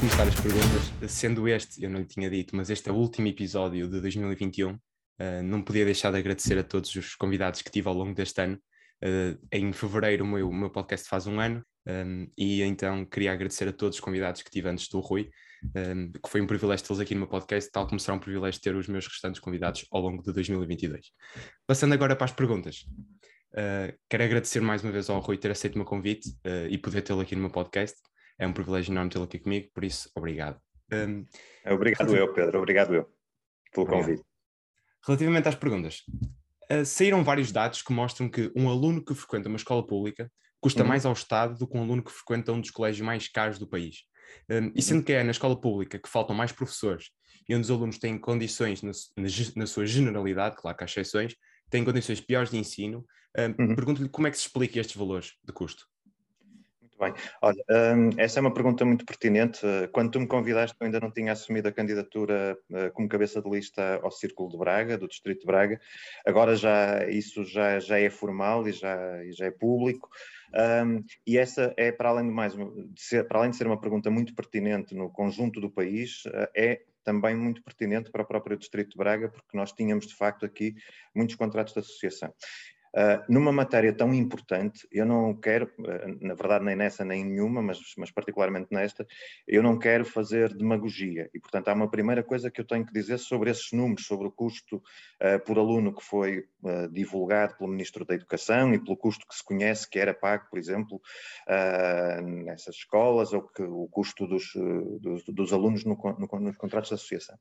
começar as perguntas, sendo este, eu não lhe tinha dito, mas este é o último episódio de 2021, uh, não podia deixar de agradecer a todos os convidados que tive ao longo deste ano. Uh, em fevereiro o meu, meu podcast faz um ano um, e então queria agradecer a todos os convidados que tive antes do Rui, um, que foi um privilégio tê-los aqui no meu podcast, tal como será um privilégio ter os meus restantes convidados ao longo de 2022. Passando agora para as perguntas. Uh, quero agradecer mais uma vez ao Rui ter aceito o meu convite e poder tê-lo aqui no meu podcast. É um privilégio enorme tê-lo aqui comigo, por isso, obrigado. Um, obrigado eu, Pedro. Obrigado eu pelo obrigado. convite. Relativamente às perguntas, uh, saíram vários dados que mostram que um aluno que frequenta uma escola pública custa uhum. mais ao Estado do que um aluno que frequenta um dos colégios mais caros do país. Um, e sendo que é na escola pública que faltam mais professores e onde os alunos têm condições, na, na, na sua generalidade, claro que há exceções, têm condições piores de ensino, um, uhum. pergunto-lhe como é que se explica estes valores de custo? Bem. Olha, um, essa é uma pergunta muito pertinente. Quando tu me convidaste, eu ainda não tinha assumido a candidatura uh, como cabeça de lista ao Círculo de Braga, do Distrito de Braga. Agora já isso já, já é formal e já, e já é público. Um, e essa é, para além de mais, de ser, para além de ser uma pergunta muito pertinente no conjunto do país, uh, é também muito pertinente para o próprio Distrito de Braga, porque nós tínhamos de facto aqui muitos contratos de associação. Uh, numa matéria tão importante, eu não quero, uh, na verdade nem nessa nem nenhuma, mas, mas, particularmente nesta, eu não quero fazer demagogia. E, portanto, há uma primeira coisa que eu tenho que dizer sobre esses números, sobre o custo uh, por aluno que foi divulgado pelo Ministro da Educação e pelo custo que se conhece que era pago, por exemplo, nessas escolas, ou que o custo dos, dos, dos alunos no, no, nos contratos de associação.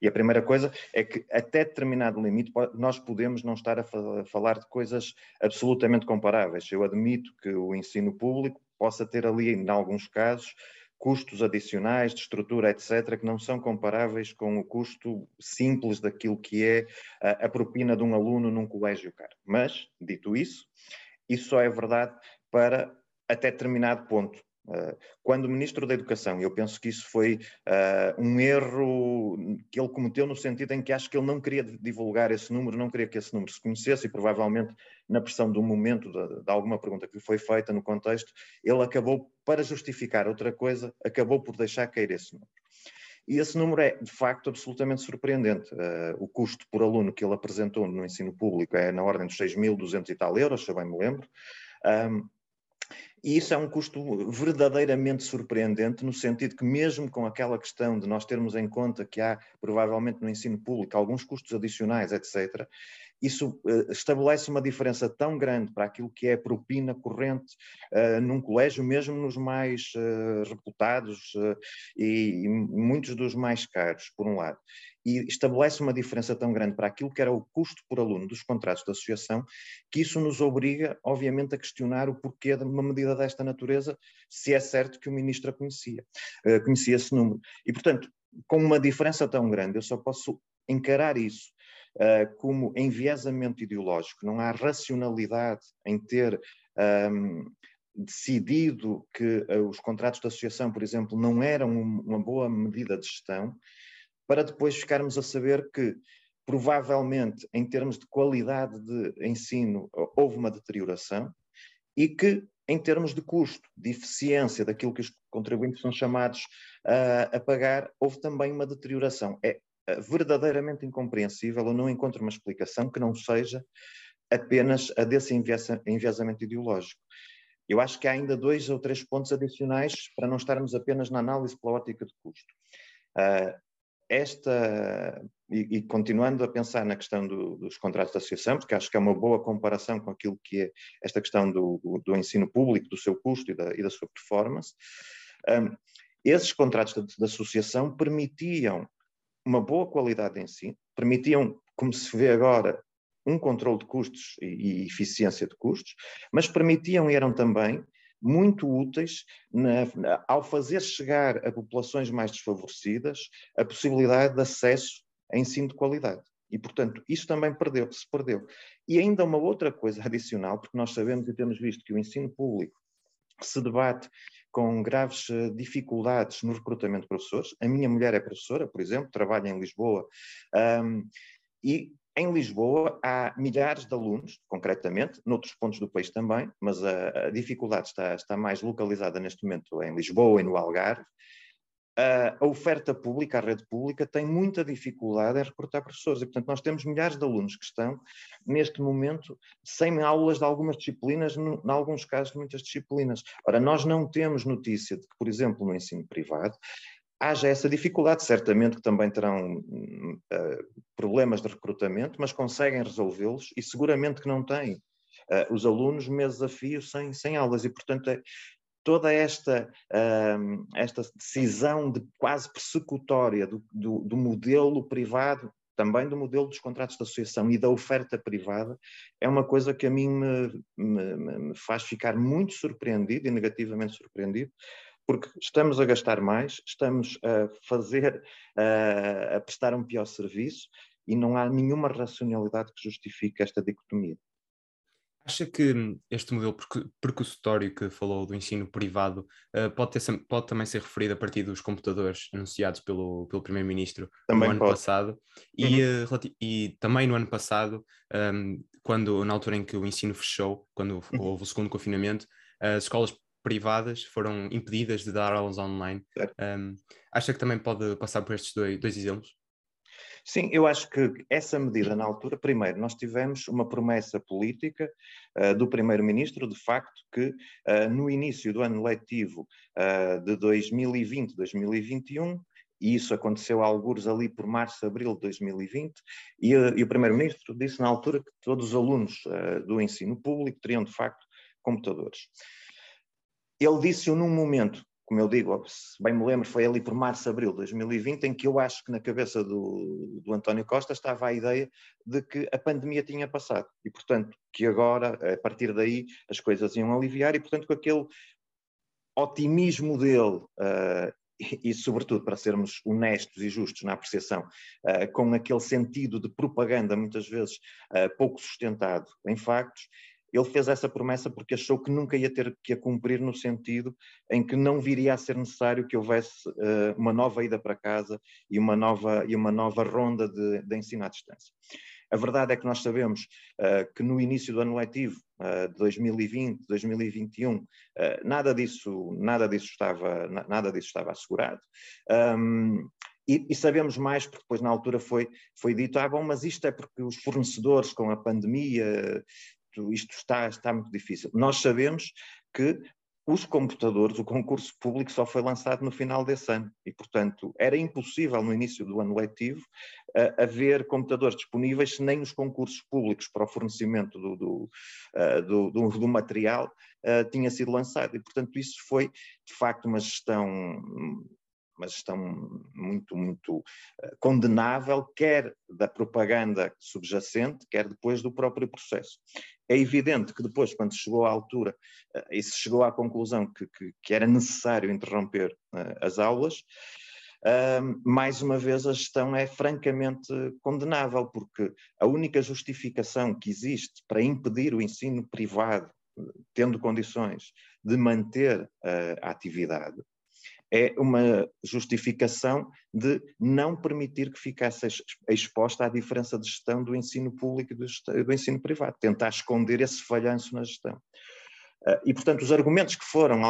E a primeira coisa é que, até determinado limite, nós podemos não estar a falar de coisas absolutamente comparáveis. Eu admito que o ensino público possa ter ali, em alguns casos, custos adicionais de estrutura, etc., que não são comparáveis com o custo simples daquilo que é a, a propina de um aluno num colégio caro. Mas, dito isso, isso só é verdade para até determinado ponto. Quando Ministro da Educação, eu penso que isso foi uh, um erro que ele cometeu no sentido em que acho que ele não queria divulgar esse número, não queria que esse número se conhecesse e provavelmente na pressão do momento de, de alguma pergunta que foi feita no contexto, ele acabou, para justificar outra coisa, acabou por deixar cair esse número. E esse número é, de facto, absolutamente surpreendente. Uh, o custo por aluno que ele apresentou no ensino público é na ordem dos 6.200 e tal euros, se eu bem me lembro. Um, e isso é um custo verdadeiramente surpreendente, no sentido que, mesmo com aquela questão de nós termos em conta que há, provavelmente, no ensino público, alguns custos adicionais, etc., isso uh, estabelece uma diferença tão grande para aquilo que é propina corrente uh, num colégio, mesmo nos mais uh, reputados e, e, muitos dos mais caros, por um lado. E estabelece uma diferença tão grande para aquilo que era o custo por aluno dos contratos de associação, que isso nos obriga, obviamente, a questionar o porquê de uma medida desta natureza, se é certo que o ministro a conhecia, conhecia esse número. E, portanto, com uma diferença tão grande, eu só posso encarar isso uh, como enviesamento ideológico, não há racionalidade em ter um, decidido que uh, os contratos de associação, por exemplo, não eram uma boa medida de gestão, para depois ficarmos a saber que provavelmente, em termos de qualidade de ensino, houve uma deterioração e que, em termos de custo, de eficiência daquilo que os contribuintes são chamados uh, a pagar, houve também uma deterioração. É eh, verdadeiramente incompreensível, eu não encontro uma explicação que não seja apenas a desse enviesamento ideológico. Eu acho que há ainda dois ou três pontos adicionais para não estarmos apenas na análise pela ótica de custo. Uh, esta, e, e, continuando a pensar na questão do, dos contratos de associação, porque acho que é uma boa comparação com aquilo que é esta questão do, do ensino público, do seu custo e da, e da sua performance, um, eh, esses contratos de, de associação permitiam uma boa qualidade de ensino, permitiam, como se vê agora, um controle de custos e, e eficiência de custos, mas permitiam e eram também muito úteis na, na, ao fazer chegar a populações mais desfavorecidas a possibilidade de acesso a ensino de qualidade. E, portanto, isso também perdeu, se perdeu. E ainda uma outra coisa adicional, porque nós sabemos e temos visto que o ensino público se debate com graves eh, dificuldades no recrutamento de professores. A minha mulher é professora, por exemplo, trabalha em Lisboa, um, e em Lisboa há milhares de alunos, concretamente, noutros pontos do país também, mas a, a dificuldade está, está mais localizada neste momento em Lisboa e no Algarve, a oferta pública, a rede pública, tem muita dificuldade em recrutar professores. E, portanto, nós temos milhares de alunos que estão, neste momento, sem aulas de algumas disciplinas, em alguns casos, muitas disciplinas. Ora, nós não temos notícia de que, por exemplo, no ensino privado, haja essa dificuldade. Certamente que também terão uh, problemas de recrutamento, mas conseguem resolvê-los e seguramente que não têm. Uh, os alunos meses a fio sem, sem aulas e, portanto, é, toda esta, uh, esta decisão de quase persecutória do, do, do, modelo privado, também do modelo dos contratos de associação e da oferta privada, é uma coisa que a mim me, me, me faz ficar muito surpreendido e negativamente surpreendido, porque estamos a gastar mais, estamos a fazer, a prestar um pior serviço e não há nenhuma racionalidade que justifique esta dicotomia. Acha que este modelo precursotório que falou do ensino privado uh, pode, ter, pode também ser referido a partir dos computadores anunciados pelo, pelo Primeiro-Ministro no ano pode. passado e, uhum. uh, e, também no ano passado, um, ehm, quando, na altura em que o ensino fechou, quando uhum. houve o segundo confinamento, as escolas privadas foram impedidas de dar aulas online. Um, ehm, acha que também pode passar por estes dois, dois exemplos? Sim, eu acho que essa medida na altura, primeiro, nós tivemos uma promessa política uh, do Primeiro-Ministro, de facto, que uh, no início do ano letivo uh, de 2020-2021, e isso aconteceu a alguns ali por março, abril de 2020, e, e o Primeiro-Ministro disse na altura que todos os alunos do ensino público teriam, de facto, computadores. Ele disse-o num momento como eu digo, se bem me lembro, foi ali por março, abril de 2020, em que eu acho que na cabeça do, do António Costa estava a ideia de que a pandemia tinha passado. E, portanto, que agora, a partir daí, as coisas iam aliviar e, portanto, com aquele otimismo dele uh, e, e, sobretudo, para sermos honestos e justos na apreciação, uh, com aquele sentido de propaganda, muitas vezes uh, pouco sustentado em factos, ele fez essa promessa porque achou que nunca ia ter que a cumprir no sentido em que não viria a ser necessário que houvesse uh, uma nova ida para casa e uma nova, e uma nova ronda de, de ensino à distância. A verdade é que nós sabemos uh, que no início do ano letivo uh, de 2020, 2021, uh, nada disso, nada disso estava, nada disso estava assegurado. Um, e, e, sabemos mais porque depois na altura foi, foi dito, ah bom, mas isto é porque os fornecedores com a pandemia isto, isto está, está muito difícil. Nós sabemos que os computadores, o concurso público só foi lançado no final desse ano e, portanto, era impossível no início do ano letivo uh, haver computadores disponíveis nem os concursos públicos para o fornecimento do, do, uh, do, do, do material uh, tinha sido lançado. E, portanto, isso foi, de facto, uma gestão uma gestão muito, muito condenável, quer da propaganda subjacente, quer depois do próprio processo. É evidente que depois, quando chegou à altura uh, e se chegou à conclusão que, que, que era necessário interromper uh, as aulas, mais uma vez a gestão é francamente condenável, porque a única justificação que existe para impedir o ensino privado, tendo condições de manter a atividade, é uma justificação de não permitir que ficasse exposta à diferença de gestão do ensino público e do, ensino privado, tentar esconder esse falhanço na gestão. Ah, e, portanto, os argumentos que foram,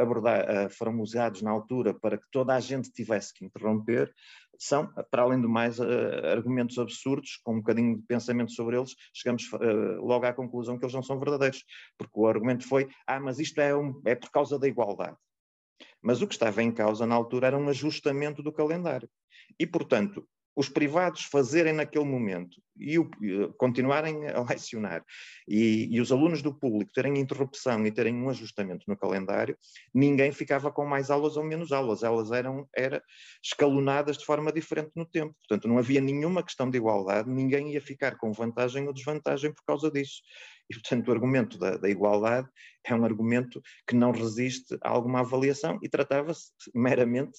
abordar, foram usados na altura para que toda a gente tivesse que interromper são, para além do mais, argumentos absurdos, com um bocadinho de pensamento sobre eles, chegamos logo à conclusão que eles não são verdadeiros, porque o argumento foi, ah, mas isto é, um, é por causa da igualdade. Mas o que estava em causa na altura era um ajustamento do calendário. E, portanto, os privados fazerem naquele momento e o, continuarem a lecionar e, e, os alunos do público terem interrupção e terem um ajustamento no calendário, ninguém ficava com mais aulas ou menos aulas. Elas eram era escalonadas de forma diferente no tempo. Portanto, não havia nenhuma questão de igualdade, ninguém ia ficar com vantagem ou desvantagem por causa disso. E, portanto, o argumento da, da igualdade é um argumento que não resiste a alguma avaliação e tratava-se meramente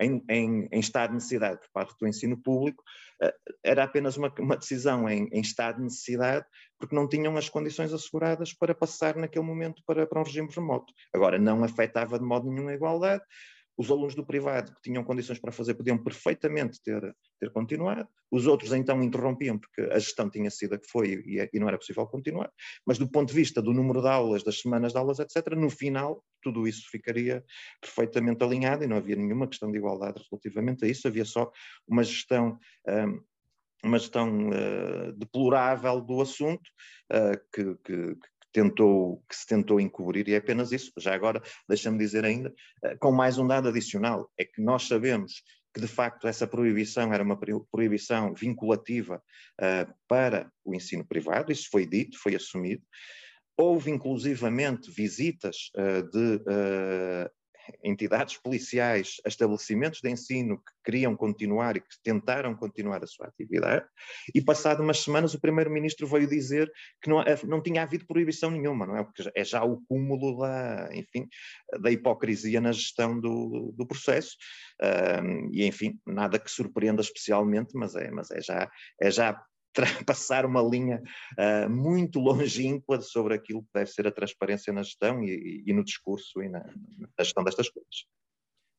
em, em, em, estado de necessidade por parte do ensino público, eh, era apenas uma, uma decisão em, em, estado de necessidade, porque não tinham as condições asseguradas para passar naquele momento para, para um regime remoto. Agora, não afetava de modo nenhum a igualdade, Os alunos do privado que tinham condições para fazer podiam perfeitamente ter, ter continuado, os outros então interrompiam porque a gestão tinha sido a que foi e, e não era possível continuar, mas do ponto de vista do número de aulas, das semanas de aulas, etc., no final tudo isso ficaria perfeitamente alinhado e não havia nenhuma questão de igualdade relativamente a isso, havia só uma gestão um, uma gestão uh, deplorável do assunto uh, que, que, tentou, que se tentou encobrir e é apenas isso. Já agora, deixa-me dizer ainda, uh, com mais um dado adicional, é que nós sabemos que de facto essa proibição era uma proibição vinculativa para o ensino privado, isso foi dito, foi assumido. Houve inclusivamente visitas de entidades policiais estabelecimentos de ensino que queriam continuar e que tentaram continuar a sua atividade, e passado umas semanas o primeiro-ministro veio dizer que não, não tinha havido proibição nenhuma, não é? Porque é já o cúmulo da, enfim, da hipocrisia na gestão do, do processo, um, e enfim, nada que surpreenda especialmente, mas é, mas é já, é já passar uma linha uh, muito longínqua sobre aquilo que deve ser a transparência na gestão e, e no discurso e na, na, gestão destas coisas.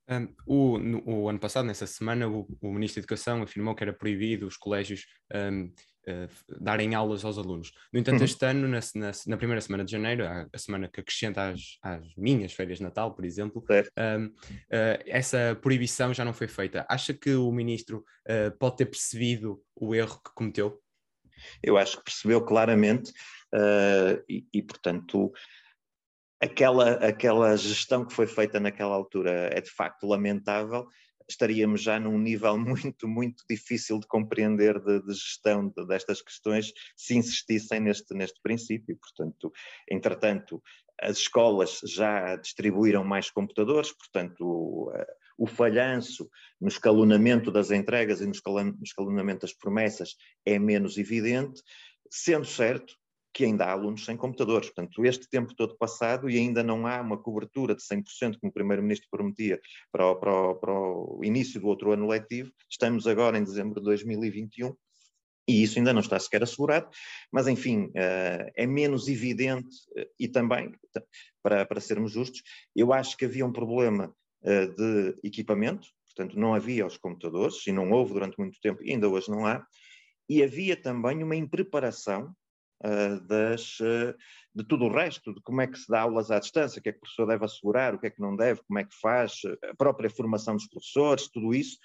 Um, o, no, o, ano passado, nessa semana, o, o, Ministro da Educação afirmou que era proibido os colégios um, uh, eh, darem aulas aos alunos. No entanto, uhum. este ano, na, na, na, primeira semana de janeiro, a, a semana que acrescenta às, às, minhas férias de Natal, por exemplo, um, uh, essa proibição já não foi feita. Acha que o Ministro uh, pode ter percebido o erro que cometeu? Eu acho que percebeu claramente e, e, portanto, aquela, aquela gestão que foi feita naquela altura é de facto lamentável, estaríamos já num nível muito, muito difícil de compreender de, de gestão de, destas questões se insistissem neste, neste princípio. Portanto, entretanto, as escolas já distribuíram mais computadores, portanto, o, o falhanço no escalonamento das entregas e no escalonamento das promessas é menos evidente, sendo certo que ainda há alunos sem computadores. Portanto, este tempo todo passado e ainda não há uma cobertura de 100%, como o Primeiro-Ministro prometia, para o, para, o, para o início do outro ano letivo. Estamos agora em dezembro de 2021 e isso ainda não está sequer assegurado, mas enfim, uh, é menos evidente uh, e também, para, para sermos justos, eu acho que havia um problema de equipamento, portanto não havia os computadores e não houve durante muito tempo ainda hoje não há, e havia também uma impreparação uh, das, uh, de tudo o resto, de como é que se dá aulas à distância, o que é que o professor deve assegurar, o que é que não deve, como é que faz, a própria formação dos professores, tudo isso,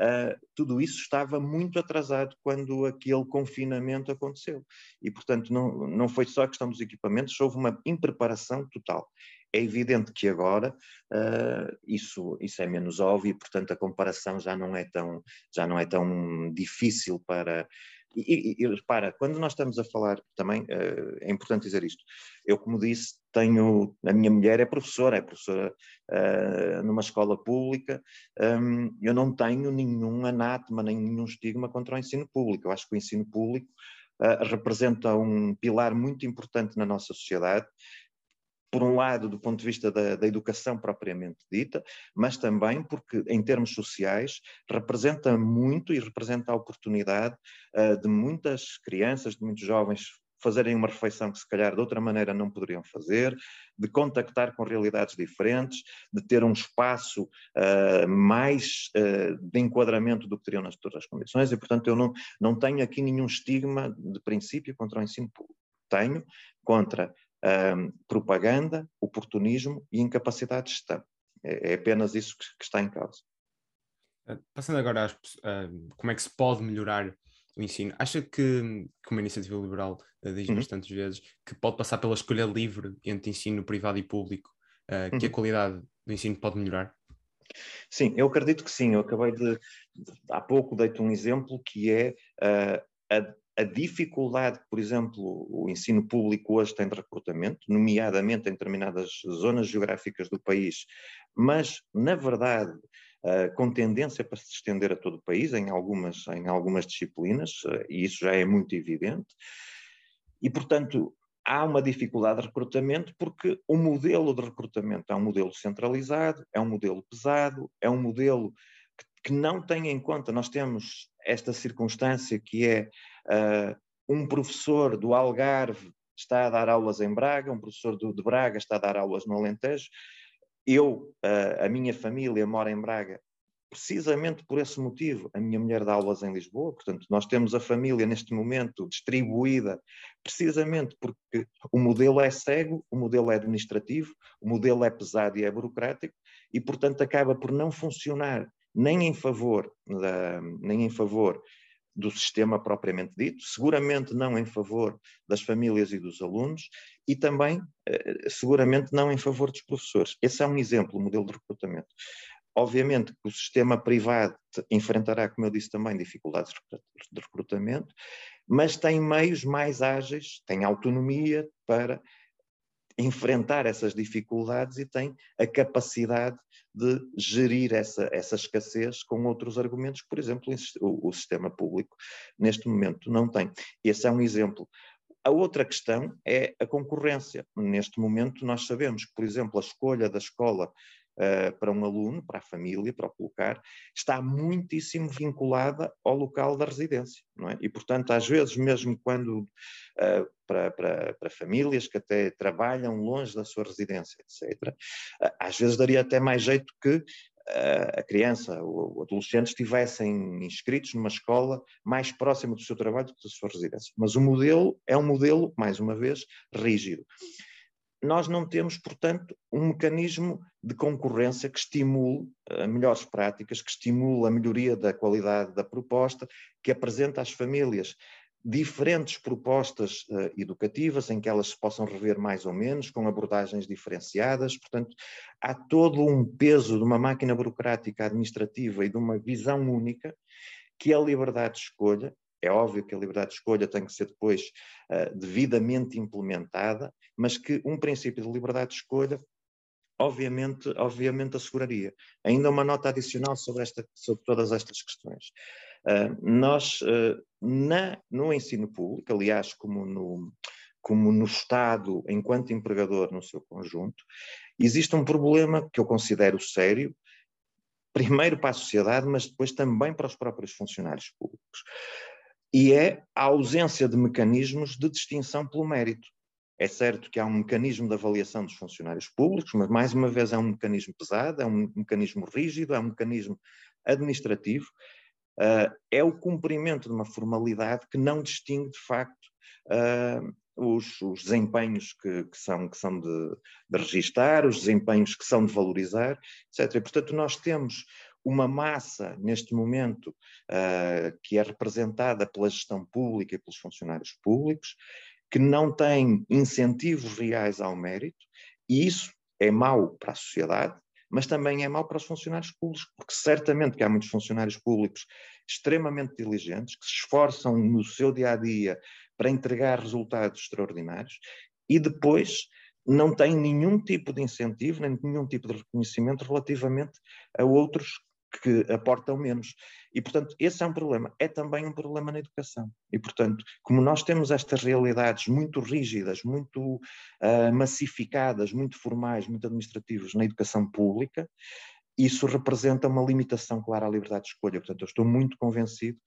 uh, tudo isso estava muito atrasado quando aquele confinamento aconteceu. E, portanto, não, não foi só a questão dos equipamentos, houve uma impreparação total. É evidente que agora uh, isso, isso é menos óbvio e, portanto, a comparação já não é tão, já não é tão difícil para, e, e, repara, quando nós estamos a falar também, uh, é importante dizer isto. Eu, como disse, tenho. A minha mulher é professora, é professora uh, numa escola pública. Um, eu não tenho nenhum anátema, nenhum estigma contra o ensino público. Eu acho que o ensino público uh, representa um pilar muito importante na nossa sociedade por um lado, do ponto de vista da, da, educação propriamente dita, mas também porque, em termos sociais, representa muito e representa a oportunidade uh, de muitas crianças, de muitos jovens fazerem uma refeição que se calhar de outra maneira não poderiam fazer, de contactar com realidades diferentes, de ter um espaço uh, mais uh, de enquadramento do que teriam nas outras condições, e portanto eu não, não tenho aqui nenhum estigma de princípio contra o ensino público. Tenho contra um, propaganda, oportunismo e incapacidade de gestão. É, é apenas isso que, que, está em causa. Ah, passando agora às, uh, como é que se pode melhorar o ensino, acha que, que uma iniciativa liberal uh, diz uhum. bastantes vezes que pode passar pela escolha livre entre ensino privado e público, uh, que uhum. a qualidade do ensino pode melhorar? Sim, eu acredito que sim. Eu acabei de, há pouco dei-te um exemplo que é a a dificuldade que, por exemplo, o ensino público hoje tem de recrutamento, nomeadamente em determinadas zonas geográficas do país, mas, na verdade, uh, com tendência para se estender a todo o país, em algumas, em algumas disciplinas, uh, e isso já é muito evidente. E, portanto, há uma dificuldade de recrutamento porque o modelo de recrutamento é um modelo centralizado, é um modelo pesado, é um modelo que, que não tem em conta, nós temos esta circunstância que é Uh, um professor do Algarve está a dar aulas em Braga, um professor do, de Braga está a dar aulas no Alentejo. Eu, a, a minha família mora em Braga precisamente por esse motivo. A minha mulher dá aulas em Lisboa, portanto, nós temos a família neste momento distribuída precisamente porque o modelo é cego, o modelo é administrativo, o modelo é pesado e é burocrático e, portanto, acaba por não funcionar nem em favor da, nem em favor do sistema propriamente dito, seguramente não em favor das famílias e dos alunos e também, eh, seguramente, não em favor dos professores. Esse é um exemplo, o modelo de recrutamento. Obviamente que o sistema privado enfrentará, como eu disse também, dificuldades de recrutamento, mas tem meios mais ágeis, tem autonomia para enfrentar essas dificuldades e tem a capacidade de gerir essa, essa escassez com outros argumentos, por exemplo, o, o sistema público neste momento não tem. Esse é um exemplo. A outra questão é a concorrência. Neste momento, nós sabemos que, por exemplo, a escolha da escola uh, para um aluno, para a família, para o colocar, está muitíssimo vinculada ao local da residência, não é? E, portanto, às vezes, mesmo quando uh, para, para, para, famílias que até trabalham longe da sua residência, etc., uh, às vezes daria até mais jeito que a criança o adolescente estivessem inscritos numa escola mais próxima do seu trabalho do que da sua residência. Mas o modelo é um modelo, mais uma vez, rígido nós não temos, portanto, um mecanismo de concorrência que estimule uh, melhores práticas, que estimule a melhoria da qualidade da proposta, que apresenta às famílias diferentes propostas uh, educativas em que elas se possam rever mais ou menos, com abordagens diferenciadas. Portanto, há todo um peso de uma máquina burocrática administrativa e de uma visão única que a liberdade de escolha é óbvio que a liberdade de escolha tem que ser depois uh, devidamente implementada, mas que um princípio de liberdade de escolha obviamente, obviamente asseguraria. Ainda uma nota adicional sobre, esta, sobre todas estas questões. Uh, nós, uh, na, no ensino público, aliás, como no, como no Estado, enquanto empregador no seu conjunto, existe um problema que eu considero sério, primeiro para a sociedade, mas depois também para os próprios funcionários públicos e é a ausência de mecanismos de distinção pelo mérito. É certo que há um mecanismo de avaliação dos funcionários públicos, mas mais uma vez é um mecanismo pesado, é um mecanismo rígido, é um mecanismo administrativo, uh, é o cumprimento de uma formalidade que não distingue de facto uh, os, os, desempenhos que, que, são, que são de, de registar, os desempenhos que são de valorizar, etc. E, portanto, nós temos uma massa, neste momento, uh, que é representada pela gestão pública e pelos funcionários públicos, que não tem incentivos reais ao mérito, e isso é mau para a sociedade, mas também é mau para os funcionários públicos, porque certamente que há muitos funcionários públicos extremamente diligentes, que se esforçam no seu dia a dia para entregar resultados extraordinários, e depois não têm nenhum tipo de incentivo, nem nenhum tipo de reconhecimento relativamente a outros que aportam menos. E, portanto, esse é um problema. É também um problema na educação. E, portanto, como nós temos estas realidades muito rígidas, muito uh, massificadas, muito formais, muito administrativas na educação pública, isso representa uma limitação clara à liberdade de escolha. Portanto, eu estou muito convencido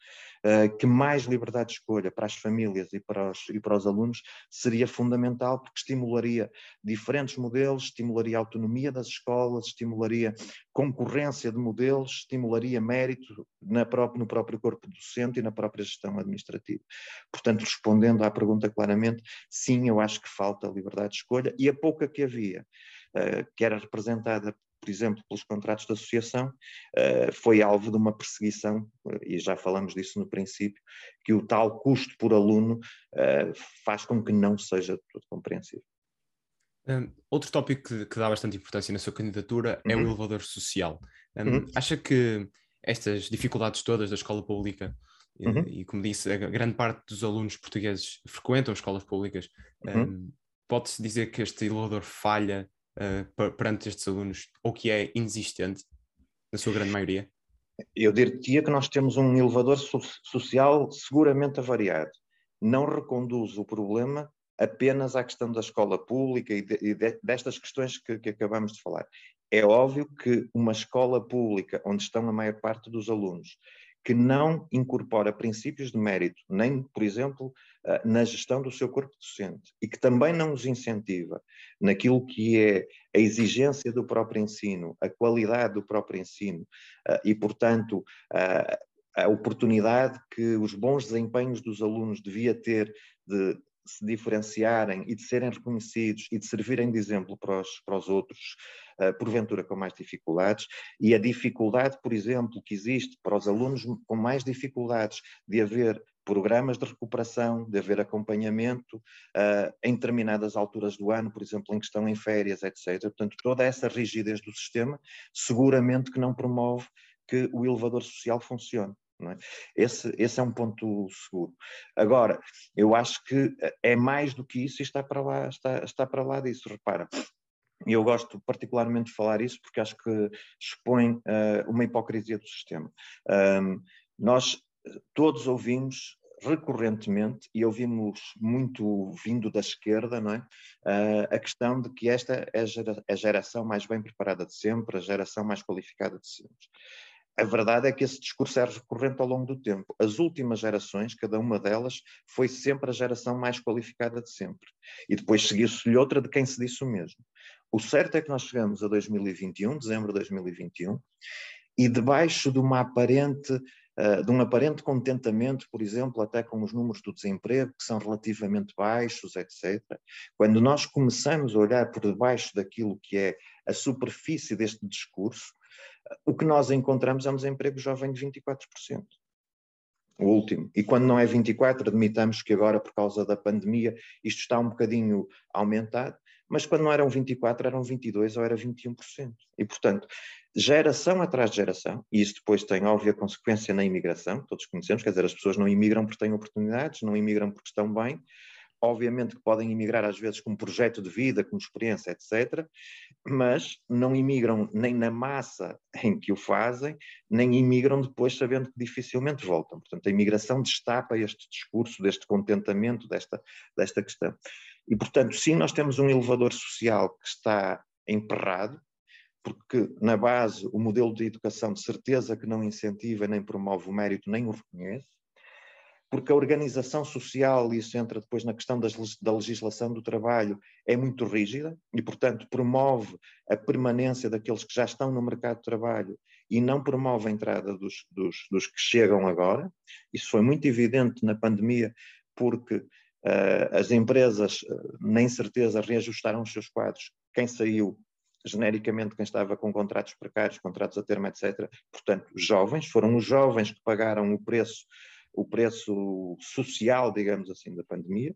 uh, que mais liberdade de escolha para as famílias e para os, e para os alunos seria fundamental, porque estimularia diferentes modelos, estimularia a autonomia das escolas, estimularia concorrência de modelos, estimularia mérito na própria, no próprio corpo docente e na própria gestão administrativa. Portanto, respondendo à pergunta claramente, sim, eu acho que falta liberdade de escolha e a pouca que havia, uh, que era representada por exemplo, pelos contratos de associação, uh, foi alvo de uma perseguição, uh, e já falamos disso no princípio, que o tal custo por aluno uh, faz com que não seja tudo compreensível. Um, outro tópico que, que, dá bastante importância na sua candidatura uhum. é o uhum. elevador social. Um, uhum. Acha que estas dificuldades todas da escola pública, uhum. e, e, como disse, a grande parte dos alunos portugueses frequentam escolas públicas, um, uhum. pode-se dizer que este elevador falha uh, perante estes alunos, ou que é inexistente, na sua grande maioria? Eu diria que nós temos um elevador so social seguramente avariado. Não reconduz o problema apenas à questão da escola pública e, de, e de, destas questões que, que acabamos de falar. É óbvio que uma escola pública, onde estão a maior parte dos alunos, que não incorpora princípios de mérito, nem, por exemplo, eh, na gestão do seu corpo docente, e que também não os incentiva naquilo que é a exigência do próprio ensino, a qualidade do próprio ensino, eh, e, portanto, a oportunidade que os bons desempenhos dos alunos devia ter de se diferenciarem e de serem reconhecidos e de servirem de exemplo para os, para os outros, uh, porventura com mais dificuldades, e a dificuldade, por exemplo, que existe para os alunos com mais dificuldades de haver programas de recuperação, de haver acompanhamento uh, em determinadas alturas do ano, por exemplo, em que estão em férias, etc. Portanto, toda essa rigidez do sistema seguramente que não promove que o elevador social funcione. É? Esse, esse é um ponto seguro. Agora, eu acho que é mais do que isso e está para lá, está, está para lá disso. Repara, eu gosto particularmente de falar isso porque acho que expõe uh, uma hipocrisia do sistema. Um, nós todos ouvimos recorrentemente, e ouvimos muito vindo da esquerda, não é? Uh, a questão de que esta é a geração mais bem preparada de sempre, a geração mais qualificada de sempre. A verdade é que esse discurso é recorrente ao longo do tempo. As últimas gerações, cada uma delas, foi sempre a geração mais qualificada de sempre. E depois seguiu-se-lhe outra de quem se disse o mesmo. O certo é que nós chegamos a 2021, dezembro de 2021, e debaixo de uma aparente uh, de um aparente contentamento, por exemplo, até com os números do desemprego, que são relativamente baixos, etc. Quando nós começamos a olhar por debaixo daquilo que é a superfície deste discurso, o que nós encontramos é um desemprego jovem de 24%. O último. E quando não é 24, admitamos que agora, por causa da pandemia, isto está um bocadinho aumentado, mas quando não eram 24, eram 22 ou era 21%. E, portanto, geração atrás de geração, e isso depois tem óbvia consequência na imigração, todos conhecemos, quer dizer, as pessoas não imigram porque têm oportunidades, não imigram porque estão bem, obviamente que podem emigrar às vezes como projeto de vida, como experiência, etc., mas não imigram nem na massa em que o fazem, nem imigram depois sabendo que dificilmente voltam. Portanto, a imigração destapa este discurso deste contentamento, desta, desta questão. E, portanto, sim, nós temos um elevador social que está emperrado, porque na base o modelo de educação de certeza que não incentiva nem promove o mérito, nem o reconhece, porque a organização social, e isso entra depois na questão das, da legislação do trabalho, é muito rígida e, portanto, promove a permanência daqueles que já estão no mercado de trabalho e não promove a entrada dos, dos, dos que chegam agora. Isso foi muito evidente na pandemia, porque uh, as empresas, uh, na incerteza, reajustaram os seus quadros. Quem saiu genericamente quem estava com contratos precários, contratos a termo, etc. Portanto, jovens, foram os jovens que pagaram o preço o preço social, digamos assim, da pandemia,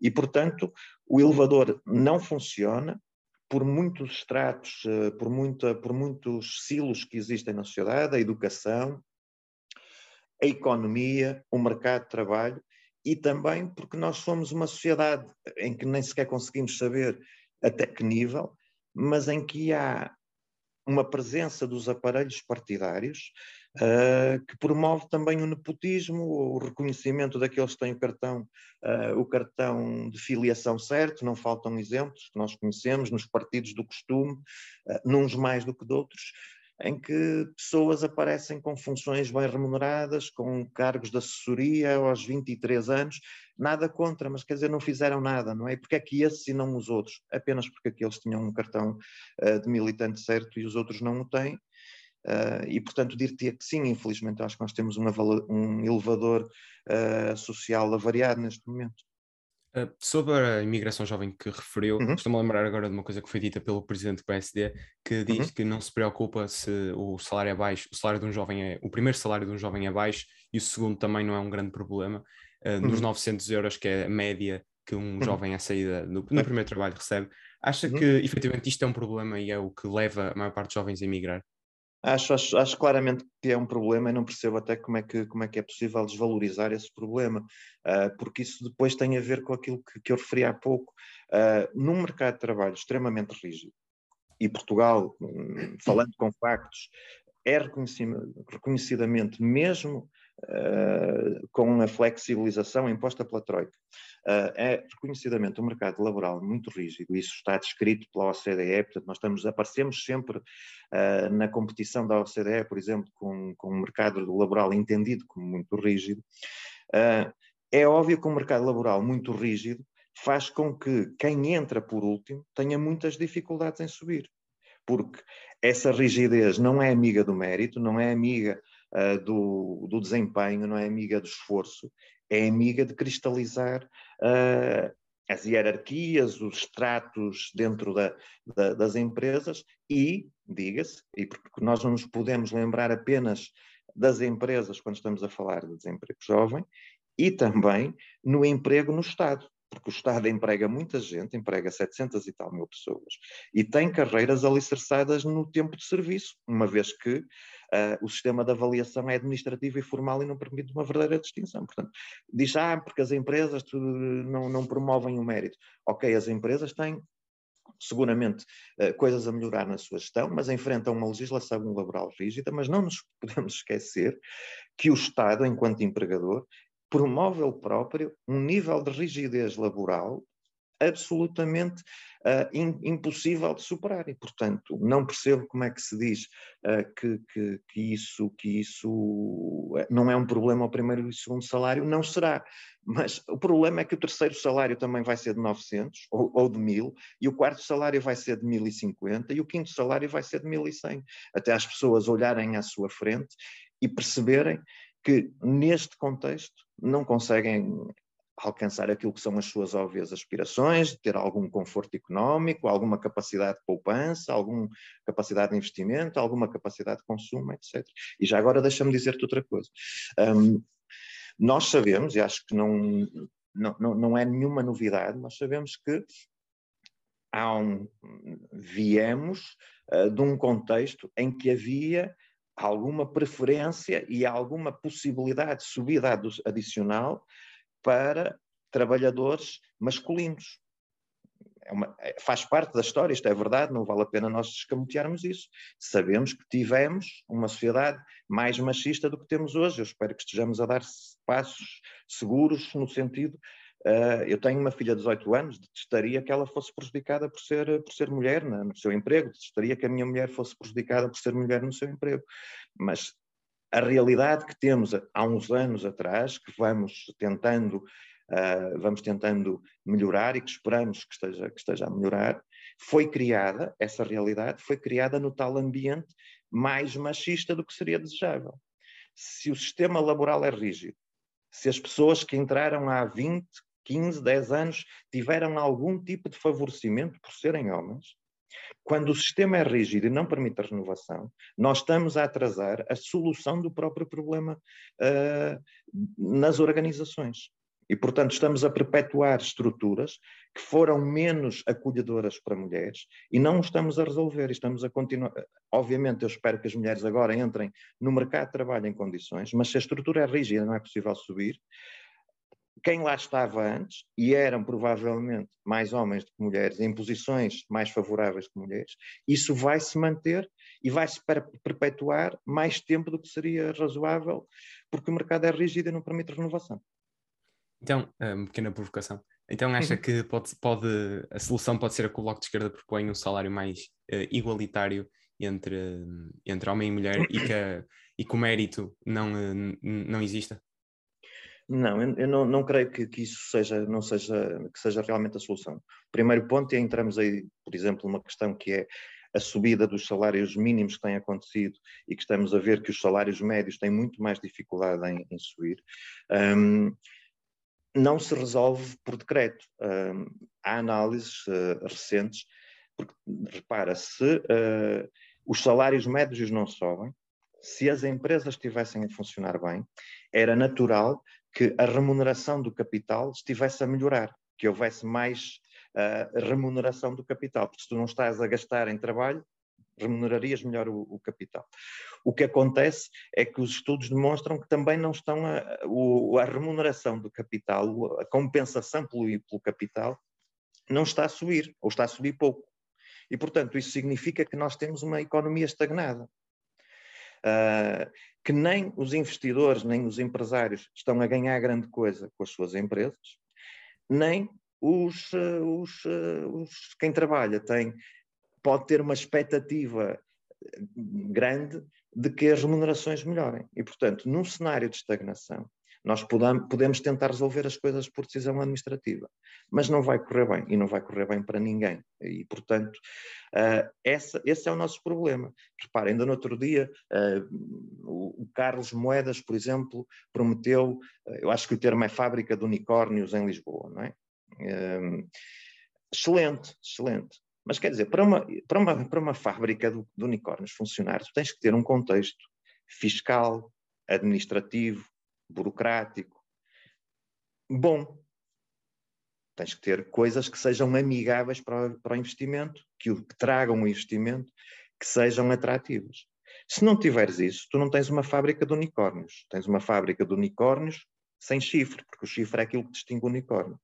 e, portanto, o elevador não funciona por muitos estratos, eh, por, muita, por muitos silos que existem na sociedade, a educação, a economia, o mercado de trabalho, e também porque nós somos uma sociedade em que nem sequer conseguimos saber até que nível, mas em que há uma presença dos aparelhos partidários uh, que promove também o nepotismo, o reconhecimento daqueles que têm o cartão, uh, o cartão de filiação certo, não faltam exemplos que nós conhecemos nos partidos do costume, uh, mais do que de outros, em que pessoas aparecem com funções bem remuneradas, com cargos de assessoria aos 23 anos, nada contra, mas quer dizer, não fizeram nada, não é? Porque é que esses e não os outros? Apenas porque aqueles tinham um cartão uh, de militante certo e os outros não o têm. Uh, e, portanto, dir-te que sim, infelizmente, acho que nós temos uma, um elevador uh, social avariado neste momento. Uh, sobre a imigração jovem que referiu, uhum. estou-me a lembrar agora de uma coisa que foi dita pelo presidente do PSD, que diz uhum. que não se preocupa se o salário é baixo, o salário de um jovem é, o primeiro salário de um jovem é baixo e o segundo também não é um grande problema. Uh, uhum. Nos 900 euros, que é a média que um uhum. jovem à saída no, no primeiro trabalho recebe, acha uhum. que efetivamente isto é um problema e é o que leva a maior parte dos jovens a emigrar? Acho, acho, acho, claramente que é um problema e não percebo até como é que, como é, que é possível desvalorizar esse problema, uh, porque isso depois tem a ver com aquilo que, que eu referi há pouco. Uh, num mercado de trabalho extremamente rígido, e Portugal, um, falando com factos, é reconhecidamente, mesmo uh, com a flexibilização imposta pela Troika. Uh, é reconhecidamente um mercado laboral muito rígido, isso está descrito pela OCDE, portanto nós estamos, aparecemos sempre uh, na competição da OCDE, por exemplo, com, com um mercado laboral entendido como muito rígido. é óbvio que um mercado laboral muito rígido faz com que quem entra por último tenha muitas dificuldades em subir, porque essa rigidez não é amiga do mérito, não é amiga uh, do, do, desempenho, não é amiga do esforço, é amiga de cristalizar uh, as hierarquias, os estratos dentro da, da, das empresas e, diga-se, e porque nós não nos podemos lembrar apenas das empresas quando estamos a falar de desemprego jovem, e também no emprego no Estado porque o Estado emprega muita gente, emprega 700 e tal mil pessoas, e tem carreiras alicerçadas no tempo de serviço, uma vez que uh, o sistema de avaliação é administrativo e formal e não permite uma verdadeira distinção. Portanto, diz, ah, porque as empresas não, não promovem o mérito. Ok, as empresas têm seguramente uh, coisas a melhorar na sua gestão, mas enfrentam uma legislação laboral rígida, mas não nos podemos esquecer que o Estado, enquanto empregador, promove ele próprio um nível de rigidez laboral absolutamente uh, in, impossível de superar. E, portanto, não percebo como é que se diz uh, que, que, que, isso, que isso não é um problema ao primeiro e segundo salário, não será, mas o problema é que o terceiro salário também vai ser de 900 ou, ou de 1000 e o quarto salário vai ser de 1050 e o quinto salário vai ser de 1100, até as pessoas olharem à sua frente e perceberem que neste contexto não conseguem alcançar aquilo que são as suas óbvias aspirações, ter algum conforto económico, alguma capacidade de poupança, alguma capacidade de investimento, alguma capacidade de consumo, etc. E já agora deixa-me dizer-te outra coisa. Um, nós sabemos, e acho que não, não, não é nenhuma novidade, nós sabemos que há um, viemos uh, de um contexto em que havia alguma preferência e alguma possibilidade de subida adicional para trabalhadores masculinos. É uma, é, faz parte da história, isto é verdade, não vale a pena nós escamotearmos isso. Sabemos que tivemos uma sociedade mais machista do que temos hoje. Eu espero que estejamos a dar passos seguros no sentido Uh, eu tenho uma filha de 18 anos, detestaria que ela fosse prejudicada por ser, por ser mulher no seu emprego, detestaria que a minha mulher fosse prejudicada por ser mulher no seu emprego. Mas a realidade que temos há uns anos atrás, que vamos tentando, uh, vamos tentando melhorar e que esperamos que esteja, que esteja a melhorar, foi criada, essa realidade foi criada no tal ambiente mais machista do que seria desejável. Se o sistema laboral é rígido, se as pessoas que entraram há 20, 15, 10 anos tiveram algum tipo de favorecimento por serem homens, quando o sistema é rígido e não permite a renovação, nós estamos a atrasar a solução do próprio problema uh, nas organizações. E, portanto, estamos a perpetuar estruturas que foram menos acolhedoras para mulheres e não estamos a resolver. Estamos a continuar. Obviamente, eu espero que as mulheres agora entrem no mercado de trabalho em condições, mas se a estrutura é rígida, não é possível subir quem lá estava antes, e eram provavelmente mais homens do que mulheres, em posições mais favoráveis que mulheres, isso vai se manter e vai se perpetuar mais tempo do que seria razoável, porque o mercado é rígido e não permite renovação. Então, uma pequena provocação. Então acha uhum. que pode, pode, a solução pode ser a que o Bloco de Esquerda propõe um salário mais uh, igualitário entre, entre homem e mulher e que, e que o mérito não, uh, não exista? Não, eu não, não creio que, que, isso seja, não seja, que seja realmente a solução. Primeiro ponto é entramos aí, por exemplo, numa questão que é a subida dos salários mínimos que tem acontecido e que estamos a ver que os salários médios têm muito mais dificuldade em, em subir. Um, não se resolve por decreto. Um, há análises uh, recentes, porque repara, se uh, os salários médios não sobem, se as empresas estivessem a funcionar bem, era natural que a remuneração do capital estivesse a melhorar, que houvesse mais uh, remuneração do capital, porque se tu não estás a gastar em trabalho, remunerarias melhor o, o, capital. O que acontece é que os estudos demonstram que também não estão a, a, a remuneração do capital, a compensação pelo, pelo capital, não está a subir, ou está a subir pouco. E, portanto, isso significa que nós temos uma economia estagnada. Uh, que nem os investidores, nem os empresários estão a ganhar grande coisa com as suas empresas, nem os, eh, os, eh, os quem trabalha tem, pode ter uma expectativa grande de que as remunerações melhorem. E, portanto, num cenário de estagnação, nós podemos tentar resolver as coisas por decisão administrativa, mas não vai correr bem e não vai correr bem para ninguém. E, portanto, uh, essa, esse é o nosse problema. Reparem, ainda no outro dia, uh, o, o, Carlos Moedas, por exemplo, prometeu, uh, eu acho que o termo é fábrica de unicórnios em Lisboa, não é? excelente, excelente. Mas quer dizer, para uma, para uma, para uma fábrica de, de unicórnios funcionar, tu tens que ter um contexto fiscal, administrativo, burocrático. Bom, tens que ter coisas que sejam amigáveis para o, para o investimento, que, que tragam o investimento, que sejam atrativas. Se não tiveres isso, tu não tens uma fábrica de unicórnios. Tens uma fábrica de unicórnios sem chifre, porque o chifre é aquilo que distingue o unicórnio.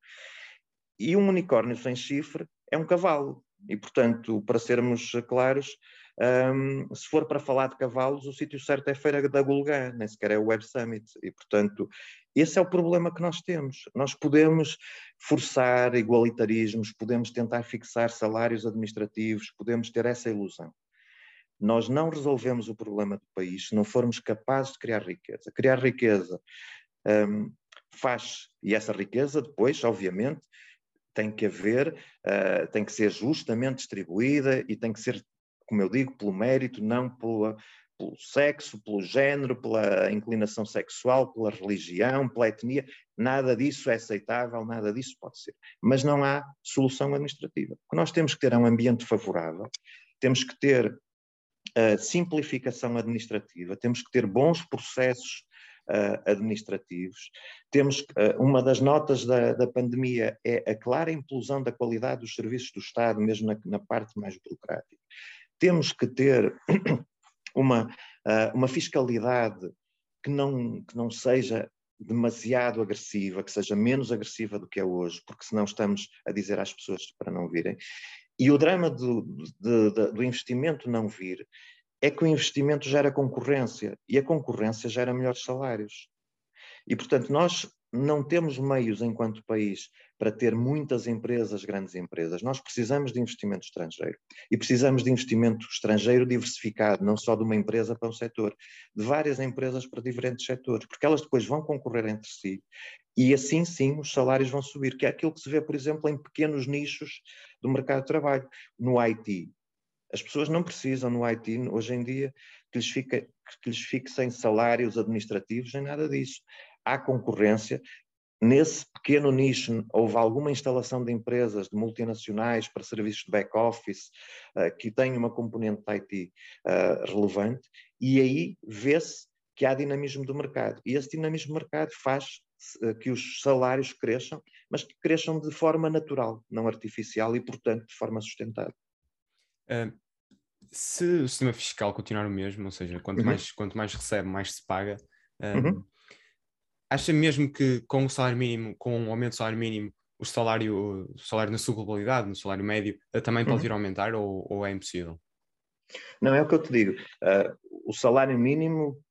E um unicórnio sem chifre é um cavalo. E, portanto, para sermos claros, um, se for para falar de cavalos, o sítio certo é a Feira da Gulgã, nem sequer é o Web Summit. E, portanto, esse é o problema que nós temos. Nós podemos forçar igualitarismos, podemos tentar fixar salários administrativos, podemos ter essa ilusão. Nós não resolvemos o problema do país se não formos capazes de criar riqueza. Criar riqueza um, faz, e essa riqueza depois, obviamente, tem que haver, uh, tem que ser justamente distribuída e tem que ser, como eu digo, pelo mérito, não pela, pelo sexo, pelo género, pela inclinação sexual, pela religião, pela etnia. Nada disso é aceitável, nada disso pode ser. Mas não há solução administrativa. O que nós temos que ter é um ambiente favorável, temos que ter uh, simplificação administrativa, temos que ter bons processos uh, administrativos. Temos uh, uma das notas da, da, pandemia é a clara implosão da qualidade dos serviços do Estado, mesmo na, na parte mais burocrática. Temos que ter uma, uh, uma fiscalidade que não, que não seja demasiado agressiva, que seja menos agressiva do que é hoje, porque senão estamos a dizer às pessoas para não virem. E o drama do, de, de, do investimento não vir é que o investimento gera concorrência e a concorrência gera melhores salários. E, portanto, nós não temos meios enquanto país para ter muitas empresas, grandes empresas. Nós precisamos de investimento estrangeiro. E precisamos de investimento estrangeiro diversificado, não só de uma empresa para um setor, de várias empresas para diferentes setores, porque elas depois vão concorrer entre si e assim sim os salários vão subir, que é aquilo que se vê, por exemplo, em pequenos nichos do mercado de trabalho. No IT, as pessoas não precisam no IT, hoje em dia, que lhes, fica, que lhes fixem salários administrativos, nem nada disso. Há concorrência. Nesse pequeno nicho, houve alguma instalação de empresas, de multinacionais para serviços de back-office, uh, que têm uma componente de IT uh, eh, relevante, e aí vê-se que há dinamismo do mercado. E esse dinamismo do mercado faz uh, que os salários cresçam, mas que cresçam de forma natural, não artificial e, portanto, de forma sustentável. Uh, se o sistema fiscal continuar o mesmo, ou seja, quanto, uhum. mais, quanto mais recebe, mais se paga, uhum. Acha mesmo que com o salário mínimo, com o aumento do salário mínimo, o salário, o salário na sua globalidade, no salário médio, uh, também pode uhum. vir a aumentar ou, ou, é impossível? Não, é o que eu te digo. Uh, o salário mínimo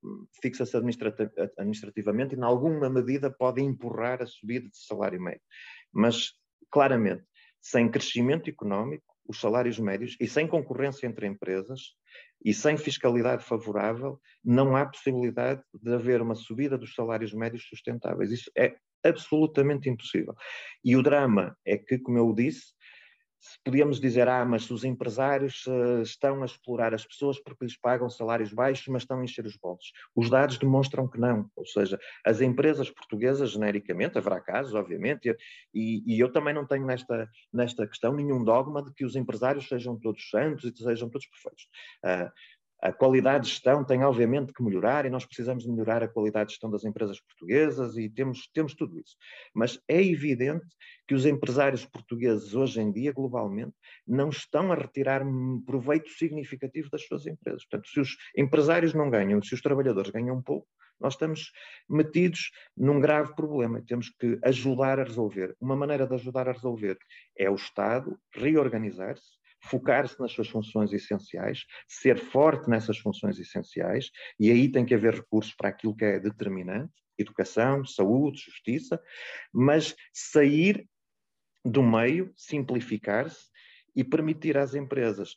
fixa-se administrativamente e, em alguma medida, pode empurrar a subida de salário médio. Mas, claramente, sem crescimento económico, os salários médios e sem concorrência entre empresas e sem fiscalidade favorável, não há possibilidade de haver uma subida dos salários médios sustentáveis. Isso é absolutamente impossível. E o drama é que, como eu disse, podíamos dizer, ah, mas os empresários uh, estão a explorar as pessoas porque lhes pagam salários baixos, mas estão a encher os bolsos. Os dados demonstram que não. Ou seja, as empresas portuguesas, genericamente, haverá casos, obviamente, e, e eu também não tenho nesta, nesta questão nenhum dogma de que os empresários sejam todos santos e sejam todos perfeitos. Uh, a qualidade de gestão tem, obviamente, que melhorar e nós precisamos melhorar a qualidade de gestão das empresas portuguesas e temos, temos tudo isso. Mas é evidente que os empresários portugueses, hoje em dia, globalmente, não estão a retirar proveito significativo das suas empresas. Portanto, se os empresários não ganham, se os trabalhadores ganham pouco, nós estamos metidos num grave problema e temos que ajudar a resolver. Uma maneira de ajudar a resolver é o Estado reorganizar-se, focar-se nas suas funções essenciais, ser forte nessas funções essenciais, e aí tem que haver recursos para aquilo que é determinante, educação, saúde, justiça, mas sair do meio, simplificar-se e permitir às empresas